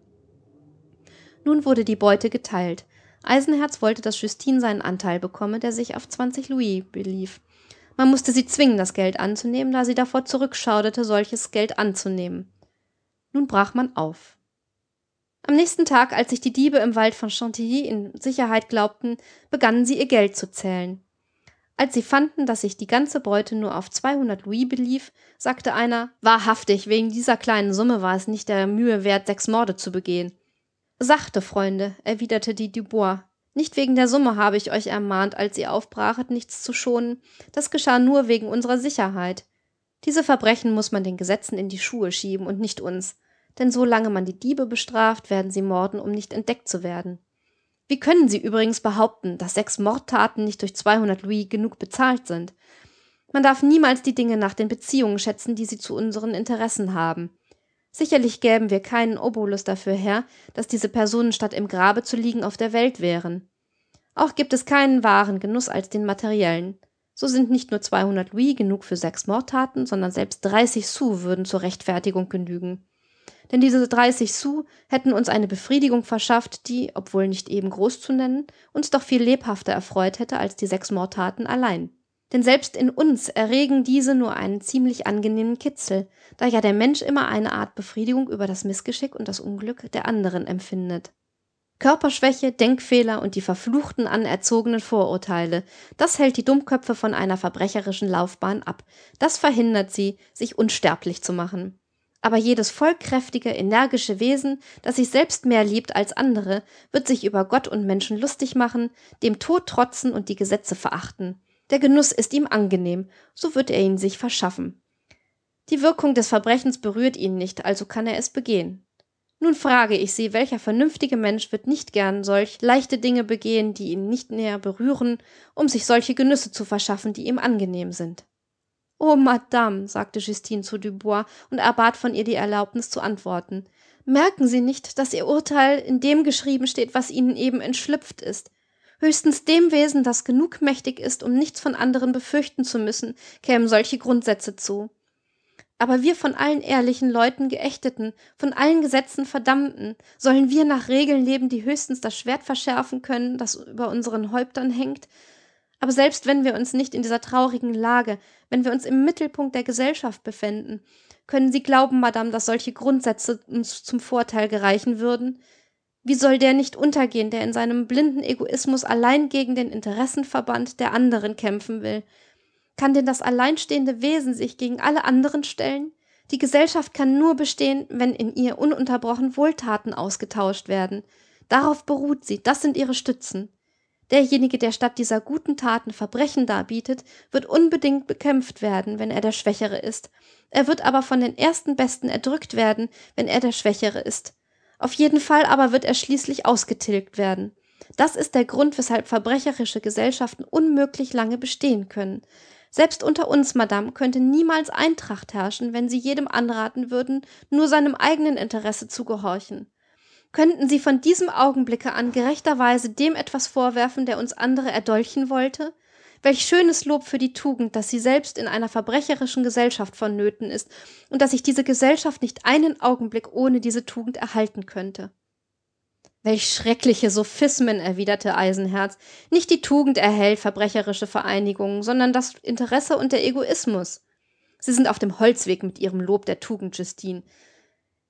Nun wurde die Beute geteilt. Eisenherz wollte, dass Justine seinen Anteil bekomme, der sich auf zwanzig Louis belief. Man musste sie zwingen, das Geld anzunehmen, da sie davor zurückschauderte, solches Geld anzunehmen. Nun brach man auf. Am nächsten Tag, als sich die Diebe im Wald von Chantilly in Sicherheit glaubten, begannen sie ihr Geld zu zählen. Als sie fanden, dass sich die ganze Beute nur auf 200 Louis belief, sagte einer, wahrhaftig, wegen dieser kleinen Summe war es nicht der Mühe wert, sechs Morde zu begehen. Sachte, Freunde, erwiderte die Dubois. Nicht wegen der Summe habe ich euch ermahnt, als ihr aufbrachet, nichts zu schonen. Das geschah nur wegen unserer Sicherheit. Diese Verbrechen muss man den Gesetzen in die Schuhe schieben und nicht uns, denn solange man die Diebe bestraft, werden sie morden, um nicht entdeckt zu werden. Wie können Sie übrigens behaupten, dass sechs Mordtaten nicht durch 200 Louis genug bezahlt sind? Man darf niemals die Dinge nach den Beziehungen schätzen, die sie zu unseren Interessen haben. Sicherlich gäben wir keinen Obolus dafür her, dass diese Personen statt im Grabe zu liegen auf der Welt wären. Auch gibt es keinen wahren Genuss als den materiellen. So sind nicht nur 200 Louis genug für sechs Mordtaten, sondern selbst 30 Sous würden zur Rechtfertigung genügen. Denn diese 30 Sous hätten uns eine Befriedigung verschafft, die, obwohl nicht eben groß zu nennen, uns doch viel lebhafter erfreut hätte als die sechs Mordtaten allein. Denn selbst in uns erregen diese nur einen ziemlich angenehmen Kitzel, da ja der Mensch immer eine Art Befriedigung über das Missgeschick und das Unglück der anderen empfindet. Körperschwäche, Denkfehler und die verfluchten anerzogenen Vorurteile, das hält die Dummköpfe von einer verbrecherischen Laufbahn ab, das verhindert sie, sich unsterblich zu machen. Aber jedes vollkräftige, energische Wesen, das sich selbst mehr liebt als andere, wird sich über Gott und Menschen lustig machen, dem Tod trotzen und die Gesetze verachten. Der Genuss ist ihm angenehm, so wird er ihn sich verschaffen. Die Wirkung des Verbrechens berührt ihn nicht, also kann er es begehen. Nun frage ich Sie, welcher vernünftige Mensch wird nicht gern solch leichte Dinge begehen, die ihn nicht näher berühren, um sich solche Genüsse zu verschaffen, die ihm angenehm sind? Oh, Madame, sagte Justine zu Dubois und erbat von ihr die Erlaubnis zu antworten. Merken Sie nicht, dass Ihr Urteil in dem geschrieben steht, was Ihnen eben entschlüpft ist? Höchstens dem Wesen, das genug mächtig ist, um nichts von anderen befürchten zu müssen, kämen solche Grundsätze zu. Aber wir von allen ehrlichen Leuten Geächteten, von allen Gesetzen Verdammten, sollen wir nach Regeln leben, die höchstens das Schwert verschärfen können, das über unseren Häuptern hängt? Aber selbst wenn wir uns nicht in dieser traurigen Lage, wenn wir uns im Mittelpunkt der Gesellschaft befinden, können Sie glauben, Madame, dass solche Grundsätze uns zum Vorteil gereichen würden? Wie soll der nicht untergehen, der in seinem blinden Egoismus allein gegen den Interessenverband der anderen kämpfen will? Kann denn das alleinstehende Wesen sich gegen alle anderen stellen? Die Gesellschaft kann nur bestehen, wenn in ihr ununterbrochen Wohltaten ausgetauscht werden. Darauf beruht sie, das sind ihre Stützen. Derjenige, der statt dieser guten Taten Verbrechen darbietet, wird unbedingt bekämpft werden, wenn er der Schwächere ist. Er wird aber von den ersten Besten erdrückt werden, wenn er der Schwächere ist. Auf jeden Fall aber wird er schließlich ausgetilgt werden. Das ist der Grund, weshalb verbrecherische Gesellschaften unmöglich lange bestehen können. Selbst unter uns, Madame, könnte niemals Eintracht herrschen, wenn Sie jedem anraten würden, nur seinem eigenen Interesse zu gehorchen. Könnten Sie von diesem Augenblicke an gerechterweise dem etwas vorwerfen, der uns andere erdolchen wollte? Welch schönes Lob für die Tugend, dass sie selbst in einer verbrecherischen Gesellschaft vonnöten ist und dass sich diese Gesellschaft nicht einen Augenblick ohne diese Tugend erhalten könnte. Welch schreckliche Sophismen, erwiderte Eisenherz. Nicht die Tugend erhält verbrecherische Vereinigungen, sondern das Interesse und der Egoismus. Sie sind auf dem Holzweg mit ihrem Lob der Tugend, Justine.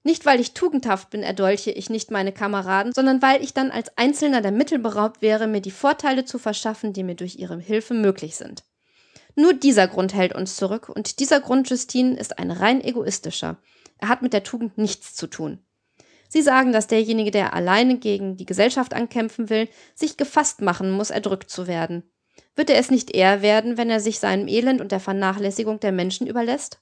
Nicht weil ich tugendhaft bin, erdolche ich nicht meine Kameraden, sondern weil ich dann als Einzelner der Mittel beraubt wäre, mir die Vorteile zu verschaffen, die mir durch ihre Hilfe möglich sind. Nur dieser Grund hält uns zurück, und dieser Grund, Justine, ist ein rein egoistischer. Er hat mit der Tugend nichts zu tun. Sie sagen, dass derjenige, der alleine gegen die Gesellschaft ankämpfen will, sich gefasst machen muss, erdrückt zu werden. Wird er es nicht eher werden, wenn er sich seinem Elend und der Vernachlässigung der Menschen überlässt?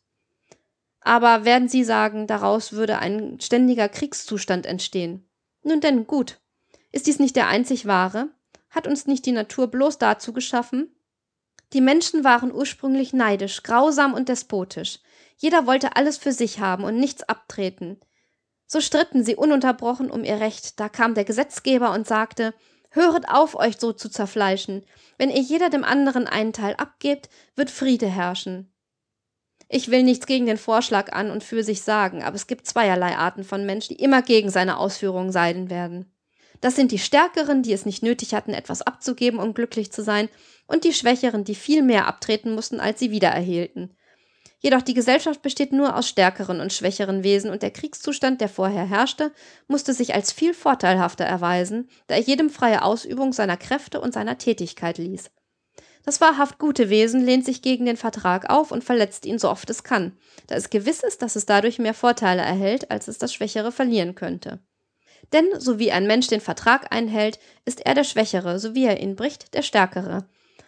Aber werden Sie sagen, daraus würde ein ständiger Kriegszustand entstehen? Nun denn, gut. Ist dies nicht der einzig wahre? Hat uns nicht die Natur bloß dazu geschaffen? Die Menschen waren ursprünglich neidisch, grausam und despotisch. Jeder wollte alles für sich haben und nichts abtreten. So stritten sie ununterbrochen um ihr Recht, da kam der Gesetzgeber und sagte Höret auf, euch so zu zerfleischen. Wenn ihr jeder dem anderen einen Teil abgebt, wird Friede herrschen. Ich will nichts gegen den Vorschlag an und für sich sagen, aber es gibt zweierlei Arten von Menschen, die immer gegen seine Ausführungen sein werden. Das sind die Stärkeren, die es nicht nötig hatten, etwas abzugeben, um glücklich zu sein, und die Schwächeren, die viel mehr abtreten mussten, als sie wiedererhielten. Jedoch die Gesellschaft besteht nur aus stärkeren und schwächeren Wesen, und der Kriegszustand, der vorher herrschte, musste sich als viel vorteilhafter erweisen, da er jedem freie Ausübung seiner Kräfte und seiner Tätigkeit ließ. Das wahrhaft gute Wesen lehnt sich gegen den Vertrag auf und verletzt ihn so oft es kann, da es gewiss ist, dass es dadurch mehr Vorteile erhält, als es das Schwächere verlieren könnte. Denn so wie ein Mensch den Vertrag einhält, ist er der Schwächere, so wie er ihn bricht, der Stärkere.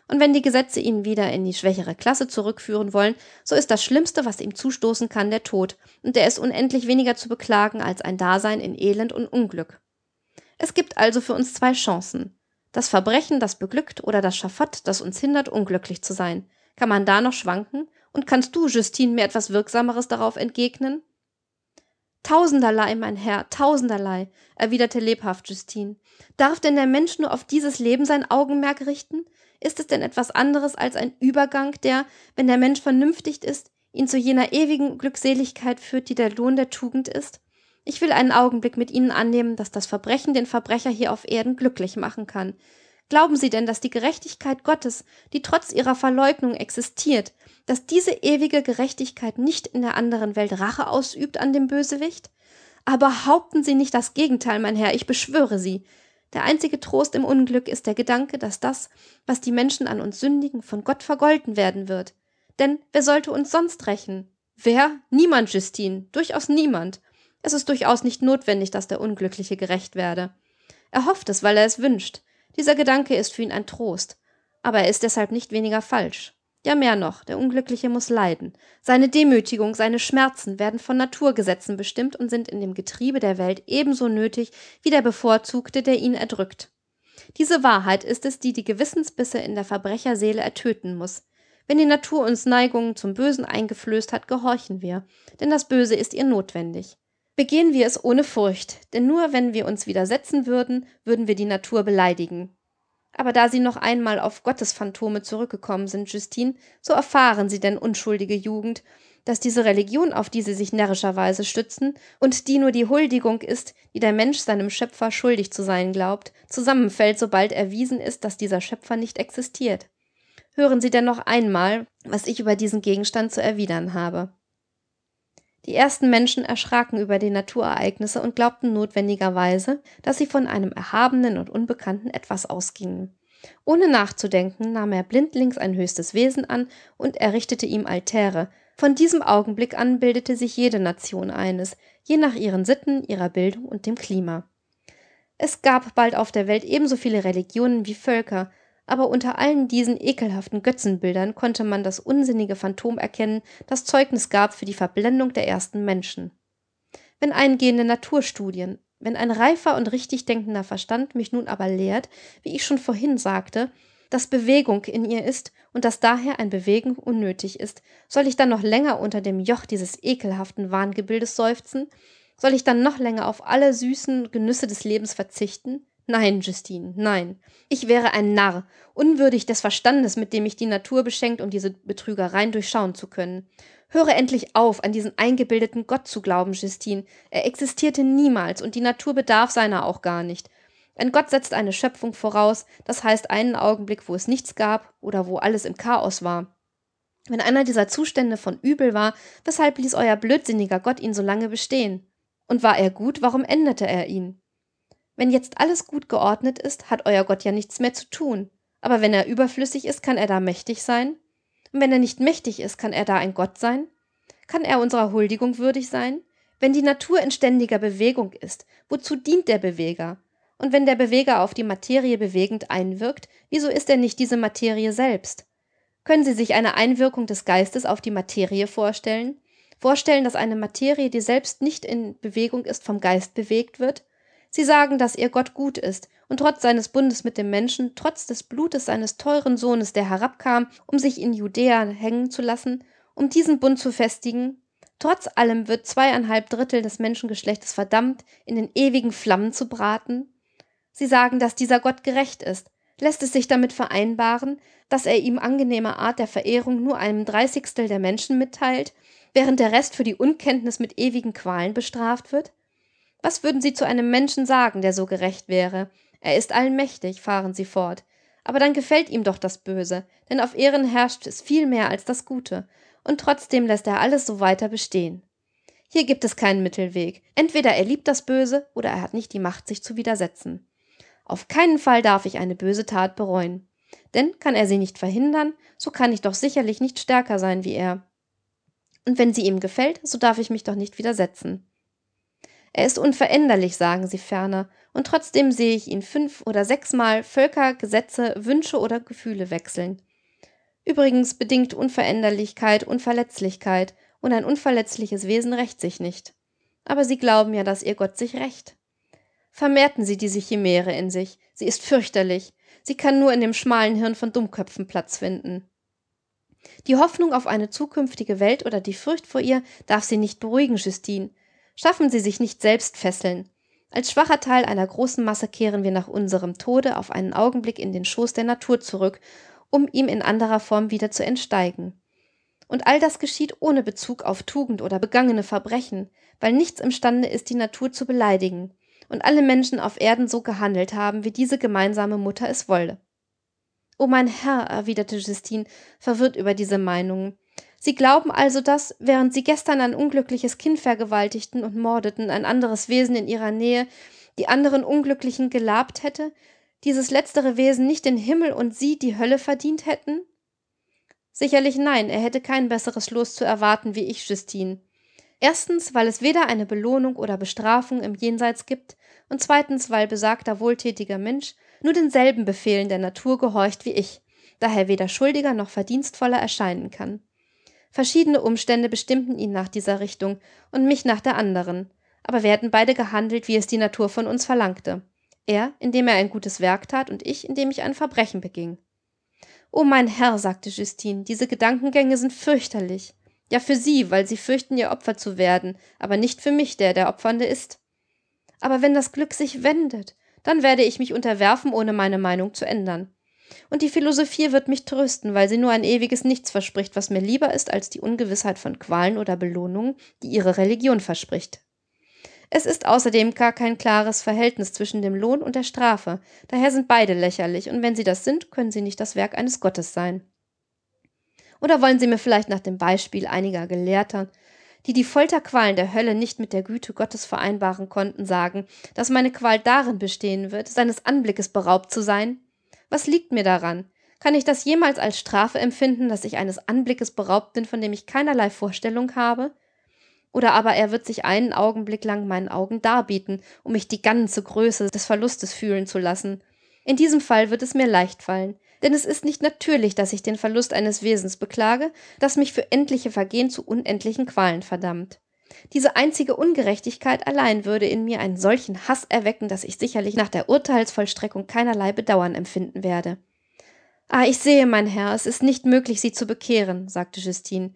Und wenn die Gesetze ihn wieder in die schwächere Klasse zurückführen wollen, so ist das Schlimmste, was ihm zustoßen kann, der Tod, und der ist unendlich weniger zu beklagen als ein Dasein in Elend und Unglück. Es gibt also für uns zwei Chancen. Das Verbrechen, das beglückt, oder das Schafott, das uns hindert, unglücklich zu sein. Kann man da noch schwanken? Und kannst du, Justine, mir etwas Wirksameres darauf entgegnen? Tausenderlei, mein Herr, tausenderlei, erwiderte lebhaft Justine. Darf denn der Mensch nur auf dieses Leben sein Augenmerk richten? Ist es denn etwas anderes als ein Übergang, der, wenn der Mensch vernünftig ist, ihn zu jener ewigen Glückseligkeit führt, die der Lohn der Tugend ist? Ich will einen Augenblick mit Ihnen annehmen, dass das Verbrechen den Verbrecher hier auf Erden glücklich machen kann. Glauben Sie denn, dass die Gerechtigkeit Gottes, die trotz ihrer Verleugnung existiert, dass diese ewige Gerechtigkeit nicht in der anderen Welt Rache ausübt an dem Bösewicht? Aber behaupten Sie nicht das Gegenteil, mein Herr, ich beschwöre Sie. Der einzige Trost im Unglück ist der Gedanke, dass das, was die Menschen an uns sündigen, von Gott vergolten werden wird. Denn wer sollte uns sonst rächen? Wer? Niemand, Justine, durchaus niemand. Es ist durchaus nicht notwendig, dass der Unglückliche gerecht werde. Er hofft es, weil er es wünscht. Dieser Gedanke ist für ihn ein Trost. Aber er ist deshalb nicht weniger falsch. Ja, mehr noch, der Unglückliche muss leiden. Seine Demütigung, seine Schmerzen werden von Naturgesetzen bestimmt und sind in dem Getriebe der Welt ebenso nötig wie der Bevorzugte, der ihn erdrückt. Diese Wahrheit ist es, die die Gewissensbisse in der Verbrecherseele ertöten muss. Wenn die Natur uns Neigungen zum Bösen eingeflößt hat, gehorchen wir, denn das Böse ist ihr notwendig. Begehen wir es ohne Furcht, denn nur wenn wir uns widersetzen würden, würden wir die Natur beleidigen. Aber da Sie noch einmal auf Gottes Phantome zurückgekommen sind, Justine, so erfahren Sie denn, unschuldige Jugend, dass diese Religion, auf die Sie sich närrischerweise stützen und die nur die Huldigung ist, die der Mensch seinem Schöpfer schuldig zu sein glaubt, zusammenfällt, sobald erwiesen ist, dass dieser Schöpfer nicht existiert. hören Sie denn noch einmal, was ich über diesen Gegenstand zu erwidern habe. Die ersten Menschen erschraken über die Naturereignisse und glaubten notwendigerweise, dass sie von einem erhabenen und unbekannten etwas ausgingen. Ohne nachzudenken nahm er blindlings ein höchstes Wesen an und errichtete ihm Altäre. Von diesem Augenblick an bildete sich jede Nation eines, je nach ihren Sitten, ihrer Bildung und dem Klima. Es gab bald auf der Welt ebenso viele Religionen wie Völker, aber unter allen diesen ekelhaften Götzenbildern konnte man das unsinnige Phantom erkennen, das Zeugnis gab für die Verblendung der ersten Menschen. Wenn eingehende Naturstudien, wenn ein reifer und richtig denkender Verstand mich nun aber lehrt, wie ich schon vorhin sagte, dass Bewegung in ihr ist und dass daher ein Bewegen unnötig ist, soll ich dann noch länger unter dem Joch dieses ekelhaften Wahngebildes seufzen? Soll ich dann noch länger auf alle süßen Genüsse des Lebens verzichten? Nein, Justine, nein. Ich wäre ein Narr, unwürdig des Verstandes, mit dem mich die Natur beschenkt, um diese Betrügereien durchschauen zu können. Höre endlich auf, an diesen eingebildeten Gott zu glauben, Justine. Er existierte niemals und die Natur bedarf seiner auch gar nicht. Ein Gott setzt eine Schöpfung voraus, das heißt einen Augenblick, wo es nichts gab oder wo alles im Chaos war. Wenn einer dieser Zustände von übel war, weshalb ließ euer blödsinniger Gott ihn so lange bestehen? Und war er gut, warum änderte er ihn? Wenn jetzt alles gut geordnet ist, hat euer Gott ja nichts mehr zu tun. Aber wenn er überflüssig ist, kann er da mächtig sein? Und wenn er nicht mächtig ist, kann er da ein Gott sein? Kann er unserer Huldigung würdig sein? Wenn die Natur in ständiger Bewegung ist, wozu dient der Beweger? Und wenn der Beweger auf die Materie bewegend einwirkt, wieso ist er nicht diese Materie selbst? Können Sie sich eine Einwirkung des Geistes auf die Materie vorstellen? vorstellen, dass eine Materie, die selbst nicht in Bewegung ist, vom Geist bewegt wird? Sie sagen, dass ihr Gott gut ist und trotz seines Bundes mit dem Menschen, trotz des Blutes seines teuren Sohnes, der herabkam, um sich in Judäa hängen zu lassen, um diesen Bund zu festigen, trotz allem wird zweieinhalb Drittel des Menschengeschlechtes verdammt, in den ewigen Flammen zu braten? Sie sagen, dass dieser Gott gerecht ist. Lässt es sich damit vereinbaren, dass er ihm angenehme Art der Verehrung nur einem Dreißigstel der Menschen mitteilt während der Rest für die Unkenntnis mit ewigen Qualen bestraft wird? Was würden Sie zu einem Menschen sagen, der so gerecht wäre? Er ist allmächtig, fahren Sie fort. Aber dann gefällt ihm doch das Böse, denn auf Ehren herrscht es viel mehr als das Gute, und trotzdem lässt er alles so weiter bestehen. Hier gibt es keinen Mittelweg. Entweder er liebt das Böse oder er hat nicht die Macht, sich zu widersetzen. Auf keinen Fall darf ich eine böse Tat bereuen. Denn kann er sie nicht verhindern, so kann ich doch sicherlich nicht stärker sein wie er. Und wenn sie ihm gefällt, so darf ich mich doch nicht widersetzen. Er ist unveränderlich, sagen sie ferner, und trotzdem sehe ich ihn fünf oder sechsmal Völker, Gesetze, Wünsche oder Gefühle wechseln. Übrigens bedingt Unveränderlichkeit Unverletzlichkeit, und ein unverletzliches Wesen rächt sich nicht. Aber Sie glauben ja, dass Ihr Gott sich rächt. Vermehrten Sie diese Chimäre in sich, sie ist fürchterlich, sie kann nur in dem schmalen Hirn von Dummköpfen Platz finden. Die Hoffnung auf eine zukünftige Welt oder die Furcht vor ihr darf sie nicht beruhigen, Justine. Schaffen Sie sich nicht selbst Fesseln. Als schwacher Teil einer großen Masse kehren wir nach unserem Tode auf einen Augenblick in den Schoß der Natur zurück, um ihm in anderer Form wieder zu entsteigen. Und all das geschieht ohne Bezug auf Tugend oder begangene Verbrechen, weil nichts imstande ist, die Natur zu beleidigen, und alle Menschen auf Erden so gehandelt haben, wie diese gemeinsame Mutter es wolle. Oh mein Herr, erwiderte Justine, verwirrt über diese Meinungen. Sie glauben also, dass, während Sie gestern ein unglückliches Kind vergewaltigten und mordeten, ein anderes Wesen in Ihrer Nähe die anderen Unglücklichen gelabt hätte, dieses letztere Wesen nicht den Himmel und Sie die Hölle verdient hätten? Sicherlich nein, er hätte kein besseres Los zu erwarten wie ich, Justine. Erstens, weil es weder eine Belohnung oder Bestrafung im Jenseits gibt, und zweitens, weil besagter wohltätiger Mensch nur denselben Befehlen der Natur gehorcht wie ich, daher weder schuldiger noch verdienstvoller erscheinen kann. Verschiedene Umstände bestimmten ihn nach dieser Richtung und mich nach der anderen, aber wir hätten beide gehandelt, wie es die Natur von uns verlangte. Er, indem er ein gutes Werk tat, und ich, indem ich ein Verbrechen beging. Oh mein Herr, sagte Justine, diese Gedankengänge sind fürchterlich. Ja, für Sie, weil Sie fürchten, Ihr Opfer zu werden, aber nicht für mich, der der Opfernde ist. Aber wenn das Glück sich wendet, dann werde ich mich unterwerfen, ohne meine Meinung zu ändern. Und die Philosophie wird mich trösten, weil sie nur ein ewiges Nichts verspricht, was mir lieber ist als die Ungewissheit von Qualen oder Belohnungen, die ihre Religion verspricht. Es ist außerdem gar kein klares Verhältnis zwischen dem Lohn und der Strafe, daher sind beide lächerlich, und wenn sie das sind, können sie nicht das Werk eines Gottes sein. Oder wollen Sie mir vielleicht nach dem Beispiel einiger Gelehrter, die die Folterqualen der Hölle nicht mit der Güte Gottes vereinbaren konnten, sagen, dass meine Qual darin bestehen wird, seines Anblickes beraubt zu sein? Was liegt mir daran? Kann ich das jemals als Strafe empfinden, dass ich eines Anblickes beraubt bin, von dem ich keinerlei Vorstellung habe? Oder aber er wird sich einen Augenblick lang meinen Augen darbieten, um mich die ganze Größe des Verlustes fühlen zu lassen. In diesem Fall wird es mir leicht fallen, denn es ist nicht natürlich, dass ich den Verlust eines Wesens beklage, das mich für endliche Vergehen zu unendlichen Qualen verdammt. Diese einzige Ungerechtigkeit allein würde in mir einen solchen Hass erwecken, dass ich sicherlich nach der Urteilsvollstreckung keinerlei Bedauern empfinden werde. Ah, ich sehe, mein Herr, es ist nicht möglich, Sie zu bekehren, sagte Justine.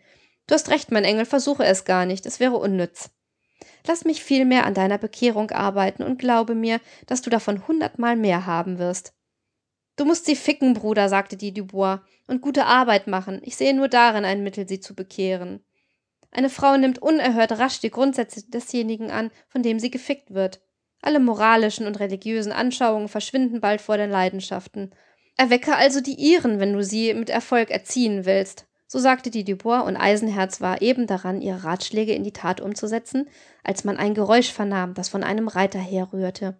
Du hast recht, mein Engel, versuche es gar nicht, es wäre unnütz. Lass mich vielmehr an deiner Bekehrung arbeiten und glaube mir, dass du davon hundertmal mehr haben wirst. Du musst sie ficken, Bruder, sagte die Dubois, und gute Arbeit machen. Ich sehe nur darin ein Mittel, sie zu bekehren. Eine Frau nimmt unerhört rasch die Grundsätze desjenigen an, von dem sie gefickt wird. Alle moralischen und religiösen Anschauungen verschwinden bald vor den Leidenschaften. Erwecke also die ihren, wenn du sie mit Erfolg erziehen willst. So sagte die Dubois, und Eisenherz war eben daran, ihre Ratschläge in die Tat umzusetzen, als man ein Geräusch vernahm, das von einem Reiter herrührte.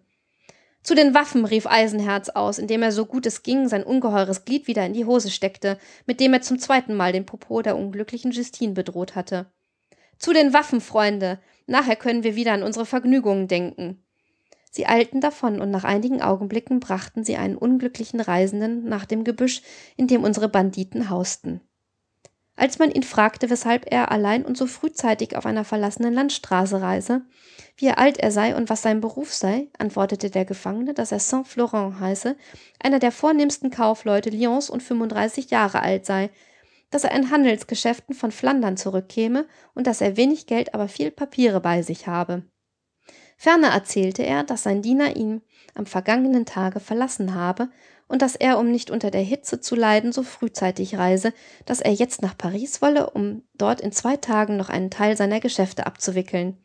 Zu den Waffen, rief Eisenherz aus, indem er so gut es ging sein ungeheures Glied wieder in die Hose steckte, mit dem er zum zweiten Mal den Popo der unglücklichen Justine bedroht hatte. Zu den Waffen, Freunde. Nachher können wir wieder an unsere Vergnügungen denken. Sie eilten davon, und nach einigen Augenblicken brachten sie einen unglücklichen Reisenden nach dem Gebüsch, in dem unsere Banditen hausten. Als man ihn fragte, weshalb er allein und so frühzeitig auf einer verlassenen Landstraße reise, wie alt er sei und was sein Beruf sei, antwortete der Gefangene, dass er Saint-Florent heiße, einer der vornehmsten Kaufleute Lyons und 35 Jahre alt sei, dass er in Handelsgeschäften von Flandern zurückkäme und dass er wenig Geld, aber viel Papiere bei sich habe. Ferner erzählte er, dass sein Diener ihn am vergangenen Tage verlassen habe und dass er, um nicht unter der Hitze zu leiden, so frühzeitig reise, dass er jetzt nach Paris wolle, um dort in zwei Tagen noch einen Teil seiner Geschäfte abzuwickeln.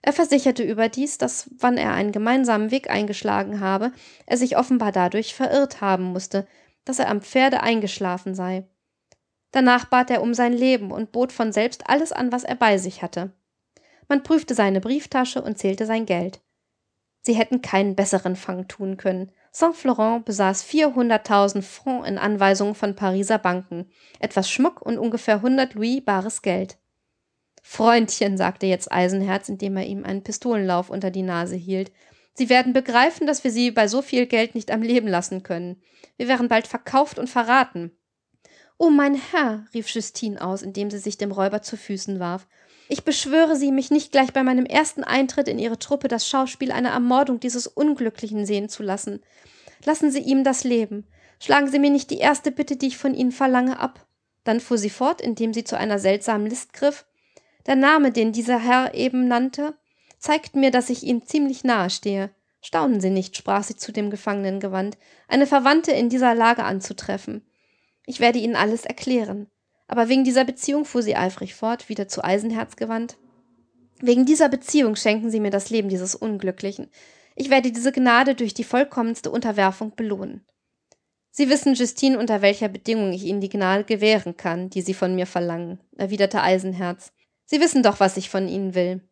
Er versicherte überdies, dass, wann er einen gemeinsamen Weg eingeschlagen habe, er sich offenbar dadurch verirrt haben musste, dass er am Pferde eingeschlafen sei. Danach bat er um sein Leben und bot von selbst alles an, was er bei sich hatte. Man prüfte seine Brieftasche und zählte sein Geld. Sie hätten keinen besseren Fang tun können. Saint-Florent besaß 400.000 Francs in Anweisungen von Pariser Banken, etwas Schmuck und ungefähr 100 Louis bares Geld. Freundchen, sagte jetzt Eisenherz, indem er ihm einen Pistolenlauf unter die Nase hielt, Sie werden begreifen, dass wir Sie bei so viel Geld nicht am Leben lassen können. Wir wären bald verkauft und verraten. Oh, mein Herr, rief Justine aus, indem sie sich dem Räuber zu Füßen warf. Ich beschwöre Sie, mich nicht gleich bei meinem ersten Eintritt in Ihre Truppe das Schauspiel einer Ermordung dieses Unglücklichen sehen zu lassen. Lassen Sie ihm das Leben. Schlagen Sie mir nicht die erste Bitte, die ich von Ihnen verlange, ab. Dann fuhr sie fort, indem sie zu einer seltsamen List griff. Der Name, den dieser Herr eben nannte, zeigt mir, dass ich ihm ziemlich nahe stehe. Staunen Sie nicht, sprach sie zu dem Gefangenen gewandt, eine Verwandte in dieser Lage anzutreffen. Ich werde Ihnen alles erklären. Aber wegen dieser Beziehung fuhr sie eifrig fort, wieder zu Eisenherz gewandt. Wegen dieser Beziehung schenken Sie mir das Leben dieses Unglücklichen. Ich werde diese Gnade durch die vollkommenste Unterwerfung belohnen. Sie wissen, Justine, unter welcher Bedingung ich Ihnen die Gnade gewähren kann, die Sie von mir verlangen, erwiderte Eisenherz. Sie wissen doch, was ich von Ihnen will.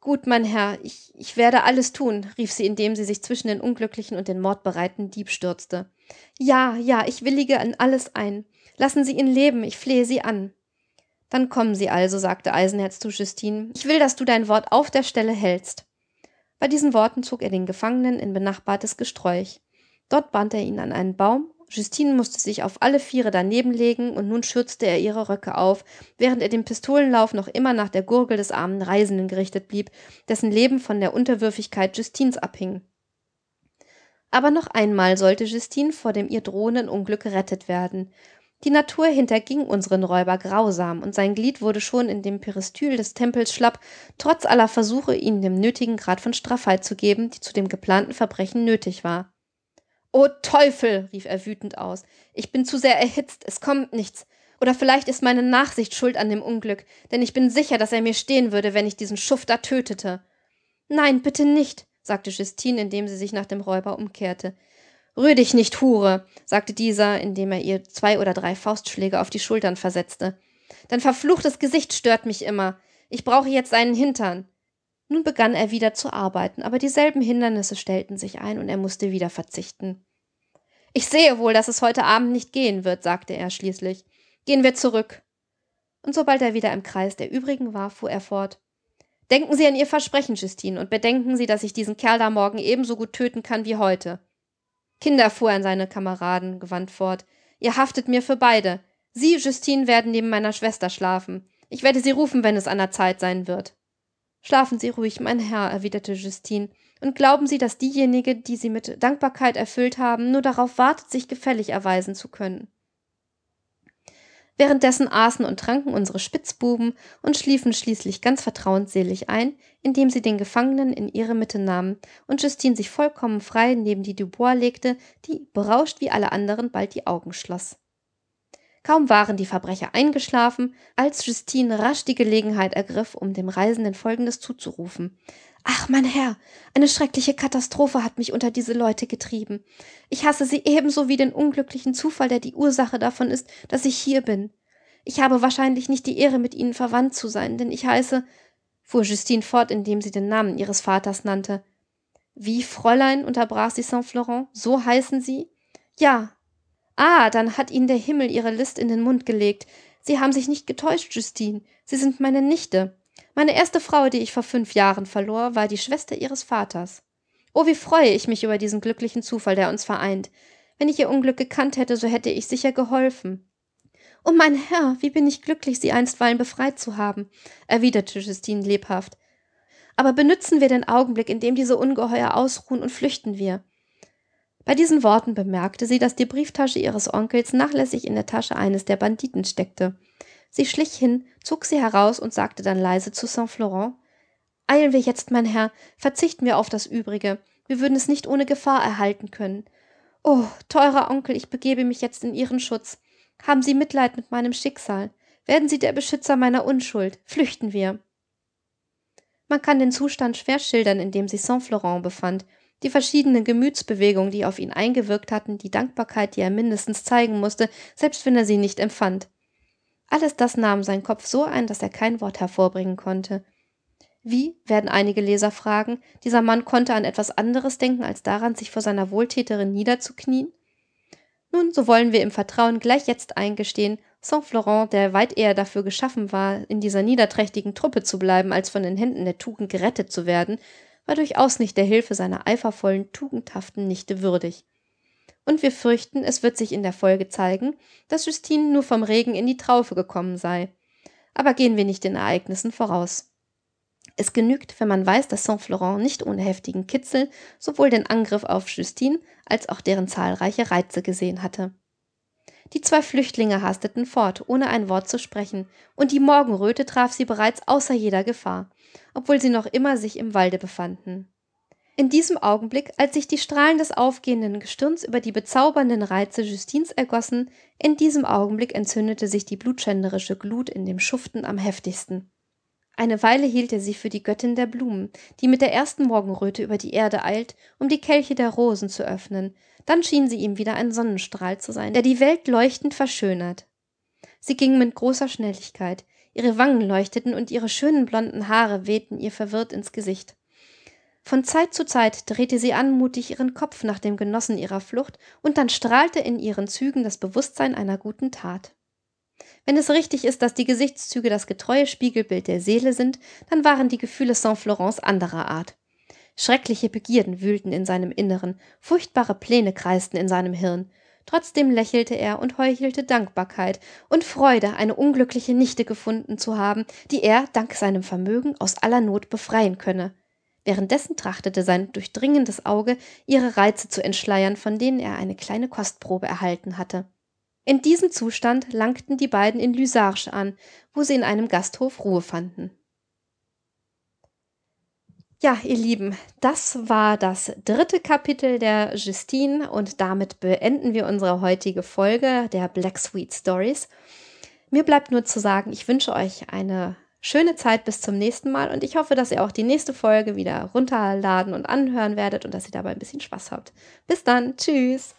Gut, mein Herr, ich, ich werde alles tun, rief sie, indem sie sich zwischen den Unglücklichen und den mordbereiten Dieb stürzte. Ja, ja, ich willige in alles ein. Lassen Sie ihn leben, ich flehe Sie an. Dann kommen Sie also, sagte Eisenherz zu Justine. Ich will, dass du dein Wort auf der Stelle hältst. Bei diesen Worten zog er den Gefangenen in benachbartes Gesträuch. Dort band er ihn an einen Baum. Justine musste sich auf alle Viere daneben legen, und nun schürzte er ihre Röcke auf, während er den Pistolenlauf noch immer nach der Gurgel des armen Reisenden gerichtet blieb, dessen Leben von der Unterwürfigkeit Justins abhing. Aber noch einmal sollte Justine vor dem ihr drohenden Unglück gerettet werden. Die Natur hinterging unseren Räuber grausam, und sein Glied wurde schon in dem Peristyl des Tempels schlapp, trotz aller Versuche, ihm den nötigen Grad von Straffheit zu geben, die zu dem geplanten Verbrechen nötig war. O Teufel, rief er wütend aus, ich bin zu sehr erhitzt, es kommt nichts. Oder vielleicht ist meine Nachsicht schuld an dem Unglück, denn ich bin sicher, dass er mir stehen würde, wenn ich diesen Schufter tötete. Nein, bitte nicht, sagte Justine, indem sie sich nach dem Räuber umkehrte. Rühr dich nicht, Hure, sagte dieser, indem er ihr zwei oder drei Faustschläge auf die Schultern versetzte. Dein verfluchtes Gesicht stört mich immer. Ich brauche jetzt einen Hintern. Nun begann er wieder zu arbeiten, aber dieselben Hindernisse stellten sich ein und er musste wieder verzichten. Ich sehe wohl, dass es heute Abend nicht gehen wird, sagte er schließlich. Gehen wir zurück. Und sobald er wieder im Kreis der übrigen war, fuhr er fort. Denken Sie an Ihr Versprechen, Justine, und bedenken Sie, dass ich diesen Kerl da morgen ebenso gut töten kann wie heute. Kinder, fuhr er an seine Kameraden gewandt fort, ihr haftet mir für beide. Sie, Justine, werden neben meiner Schwester schlafen. Ich werde Sie rufen, wenn es an der Zeit sein wird. Schlafen Sie ruhig, mein Herr, erwiderte Justine, und glauben Sie, dass diejenige, die Sie mit Dankbarkeit erfüllt haben, nur darauf wartet, sich gefällig erweisen zu können. Währenddessen aßen und tranken unsere Spitzbuben und schliefen schließlich ganz vertrauensselig ein, indem sie den Gefangenen in ihre Mitte nahmen und Justine sich vollkommen frei neben die Dubois legte, die, berauscht wie alle anderen, bald die Augen schloss. Kaum waren die Verbrecher eingeschlafen, als Justine rasch die Gelegenheit ergriff, um dem Reisenden Folgendes zuzurufen. Ach, mein Herr, eine schreckliche Katastrophe hat mich unter diese Leute getrieben. Ich hasse sie ebenso wie den unglücklichen Zufall, der die Ursache davon ist, dass ich hier bin. Ich habe wahrscheinlich nicht die Ehre, mit ihnen verwandt zu sein, denn ich heiße, fuhr Justine fort, indem sie den Namen ihres Vaters nannte. Wie, Fräulein, unterbrach sie Saint-Florent, so heißen Sie? Ja. Ah, dann hat Ihnen der Himmel Ihre List in den Mund gelegt. Sie haben sich nicht getäuscht, Justine. Sie sind meine Nichte. Meine erste Frau, die ich vor fünf Jahren verlor, war die Schwester ihres Vaters. Oh, wie freue ich mich über diesen glücklichen Zufall, der uns vereint. Wenn ich ihr Unglück gekannt hätte, so hätte ich sicher geholfen. Oh, mein Herr, wie bin ich glücklich, Sie einstweilen befreit zu haben, erwiderte Justine lebhaft. Aber benützen wir den Augenblick, in dem diese Ungeheuer ausruhen, und flüchten wir. Bei diesen Worten bemerkte sie, dass die Brieftasche ihres Onkels nachlässig in der Tasche eines der Banditen steckte. Sie schlich hin, zog sie heraus und sagte dann leise zu Saint Florent Eilen wir jetzt, mein Herr, verzichten wir auf das Übrige. Wir würden es nicht ohne Gefahr erhalten können. Oh, teurer Onkel, ich begebe mich jetzt in Ihren Schutz. Haben Sie Mitleid mit meinem Schicksal. Werden Sie der Beschützer meiner Unschuld. Flüchten wir. Man kann den Zustand schwer schildern, in dem sich Saint Florent befand, die verschiedenen Gemütsbewegungen, die auf ihn eingewirkt hatten, die Dankbarkeit, die er mindestens zeigen musste, selbst wenn er sie nicht empfand. Alles das nahm sein Kopf so ein, dass er kein Wort hervorbringen konnte. Wie, werden einige Leser fragen, dieser Mann konnte an etwas anderes denken, als daran, sich vor seiner Wohltäterin niederzuknien? Nun, so wollen wir im Vertrauen gleich jetzt eingestehen, Saint-Florent, der weit eher dafür geschaffen war, in dieser niederträchtigen Truppe zu bleiben, als von den Händen der Tugend gerettet zu werden, war durchaus nicht der Hilfe seiner eifervollen, tugendhaften Nichte würdig und wir fürchten, es wird sich in der Folge zeigen, dass Justine nur vom Regen in die Traufe gekommen sei. Aber gehen wir nicht den Ereignissen voraus. Es genügt, wenn man weiß, dass Saint-Florent nicht ohne heftigen Kitzel sowohl den Angriff auf Justine als auch deren zahlreiche Reize gesehen hatte. Die zwei Flüchtlinge hasteten fort, ohne ein Wort zu sprechen, und die Morgenröte traf sie bereits außer jeder Gefahr, obwohl sie noch immer sich im Walde befanden. In diesem Augenblick, als sich die Strahlen des aufgehenden Gestirns über die bezaubernden Reize Justins ergossen, in diesem Augenblick entzündete sich die blutschänderische Glut in dem Schuften am heftigsten. Eine Weile hielt er sie für die Göttin der Blumen, die mit der ersten Morgenröte über die Erde eilt, um die Kelche der Rosen zu öffnen, dann schien sie ihm wieder ein Sonnenstrahl zu sein, der die Welt leuchtend verschönert. Sie ging mit großer Schnelligkeit, ihre Wangen leuchteten und ihre schönen blonden Haare wehten ihr verwirrt ins Gesicht. Von Zeit zu Zeit drehte sie anmutig ihren Kopf nach dem Genossen ihrer Flucht, und dann strahlte in ihren Zügen das Bewusstsein einer guten Tat. Wenn es richtig ist, dass die Gesichtszüge das getreue Spiegelbild der Seele sind, dann waren die Gefühle Saint-Florents anderer Art. Schreckliche Begierden wühlten in seinem Inneren, furchtbare Pläne kreisten in seinem Hirn. Trotzdem lächelte er und heuchelte Dankbarkeit und Freude, eine unglückliche Nichte gefunden zu haben, die er, dank seinem Vermögen, aus aller Not befreien könne. Währenddessen trachtete sein durchdringendes Auge, ihre Reize zu entschleiern, von denen er eine kleine Kostprobe erhalten hatte. In diesem Zustand langten die beiden in Lysarche an, wo sie in einem Gasthof Ruhe fanden. Ja, ihr Lieben, das war das dritte Kapitel der Justine und damit beenden wir unsere heutige Folge der Black Sweet Stories. Mir bleibt nur zu sagen, ich wünsche euch eine schöne Zeit bis zum nächsten Mal und ich hoffe, dass ihr auch die nächste Folge wieder runterladen und anhören werdet und dass ihr dabei ein bisschen Spaß habt. Bis dann, tschüss!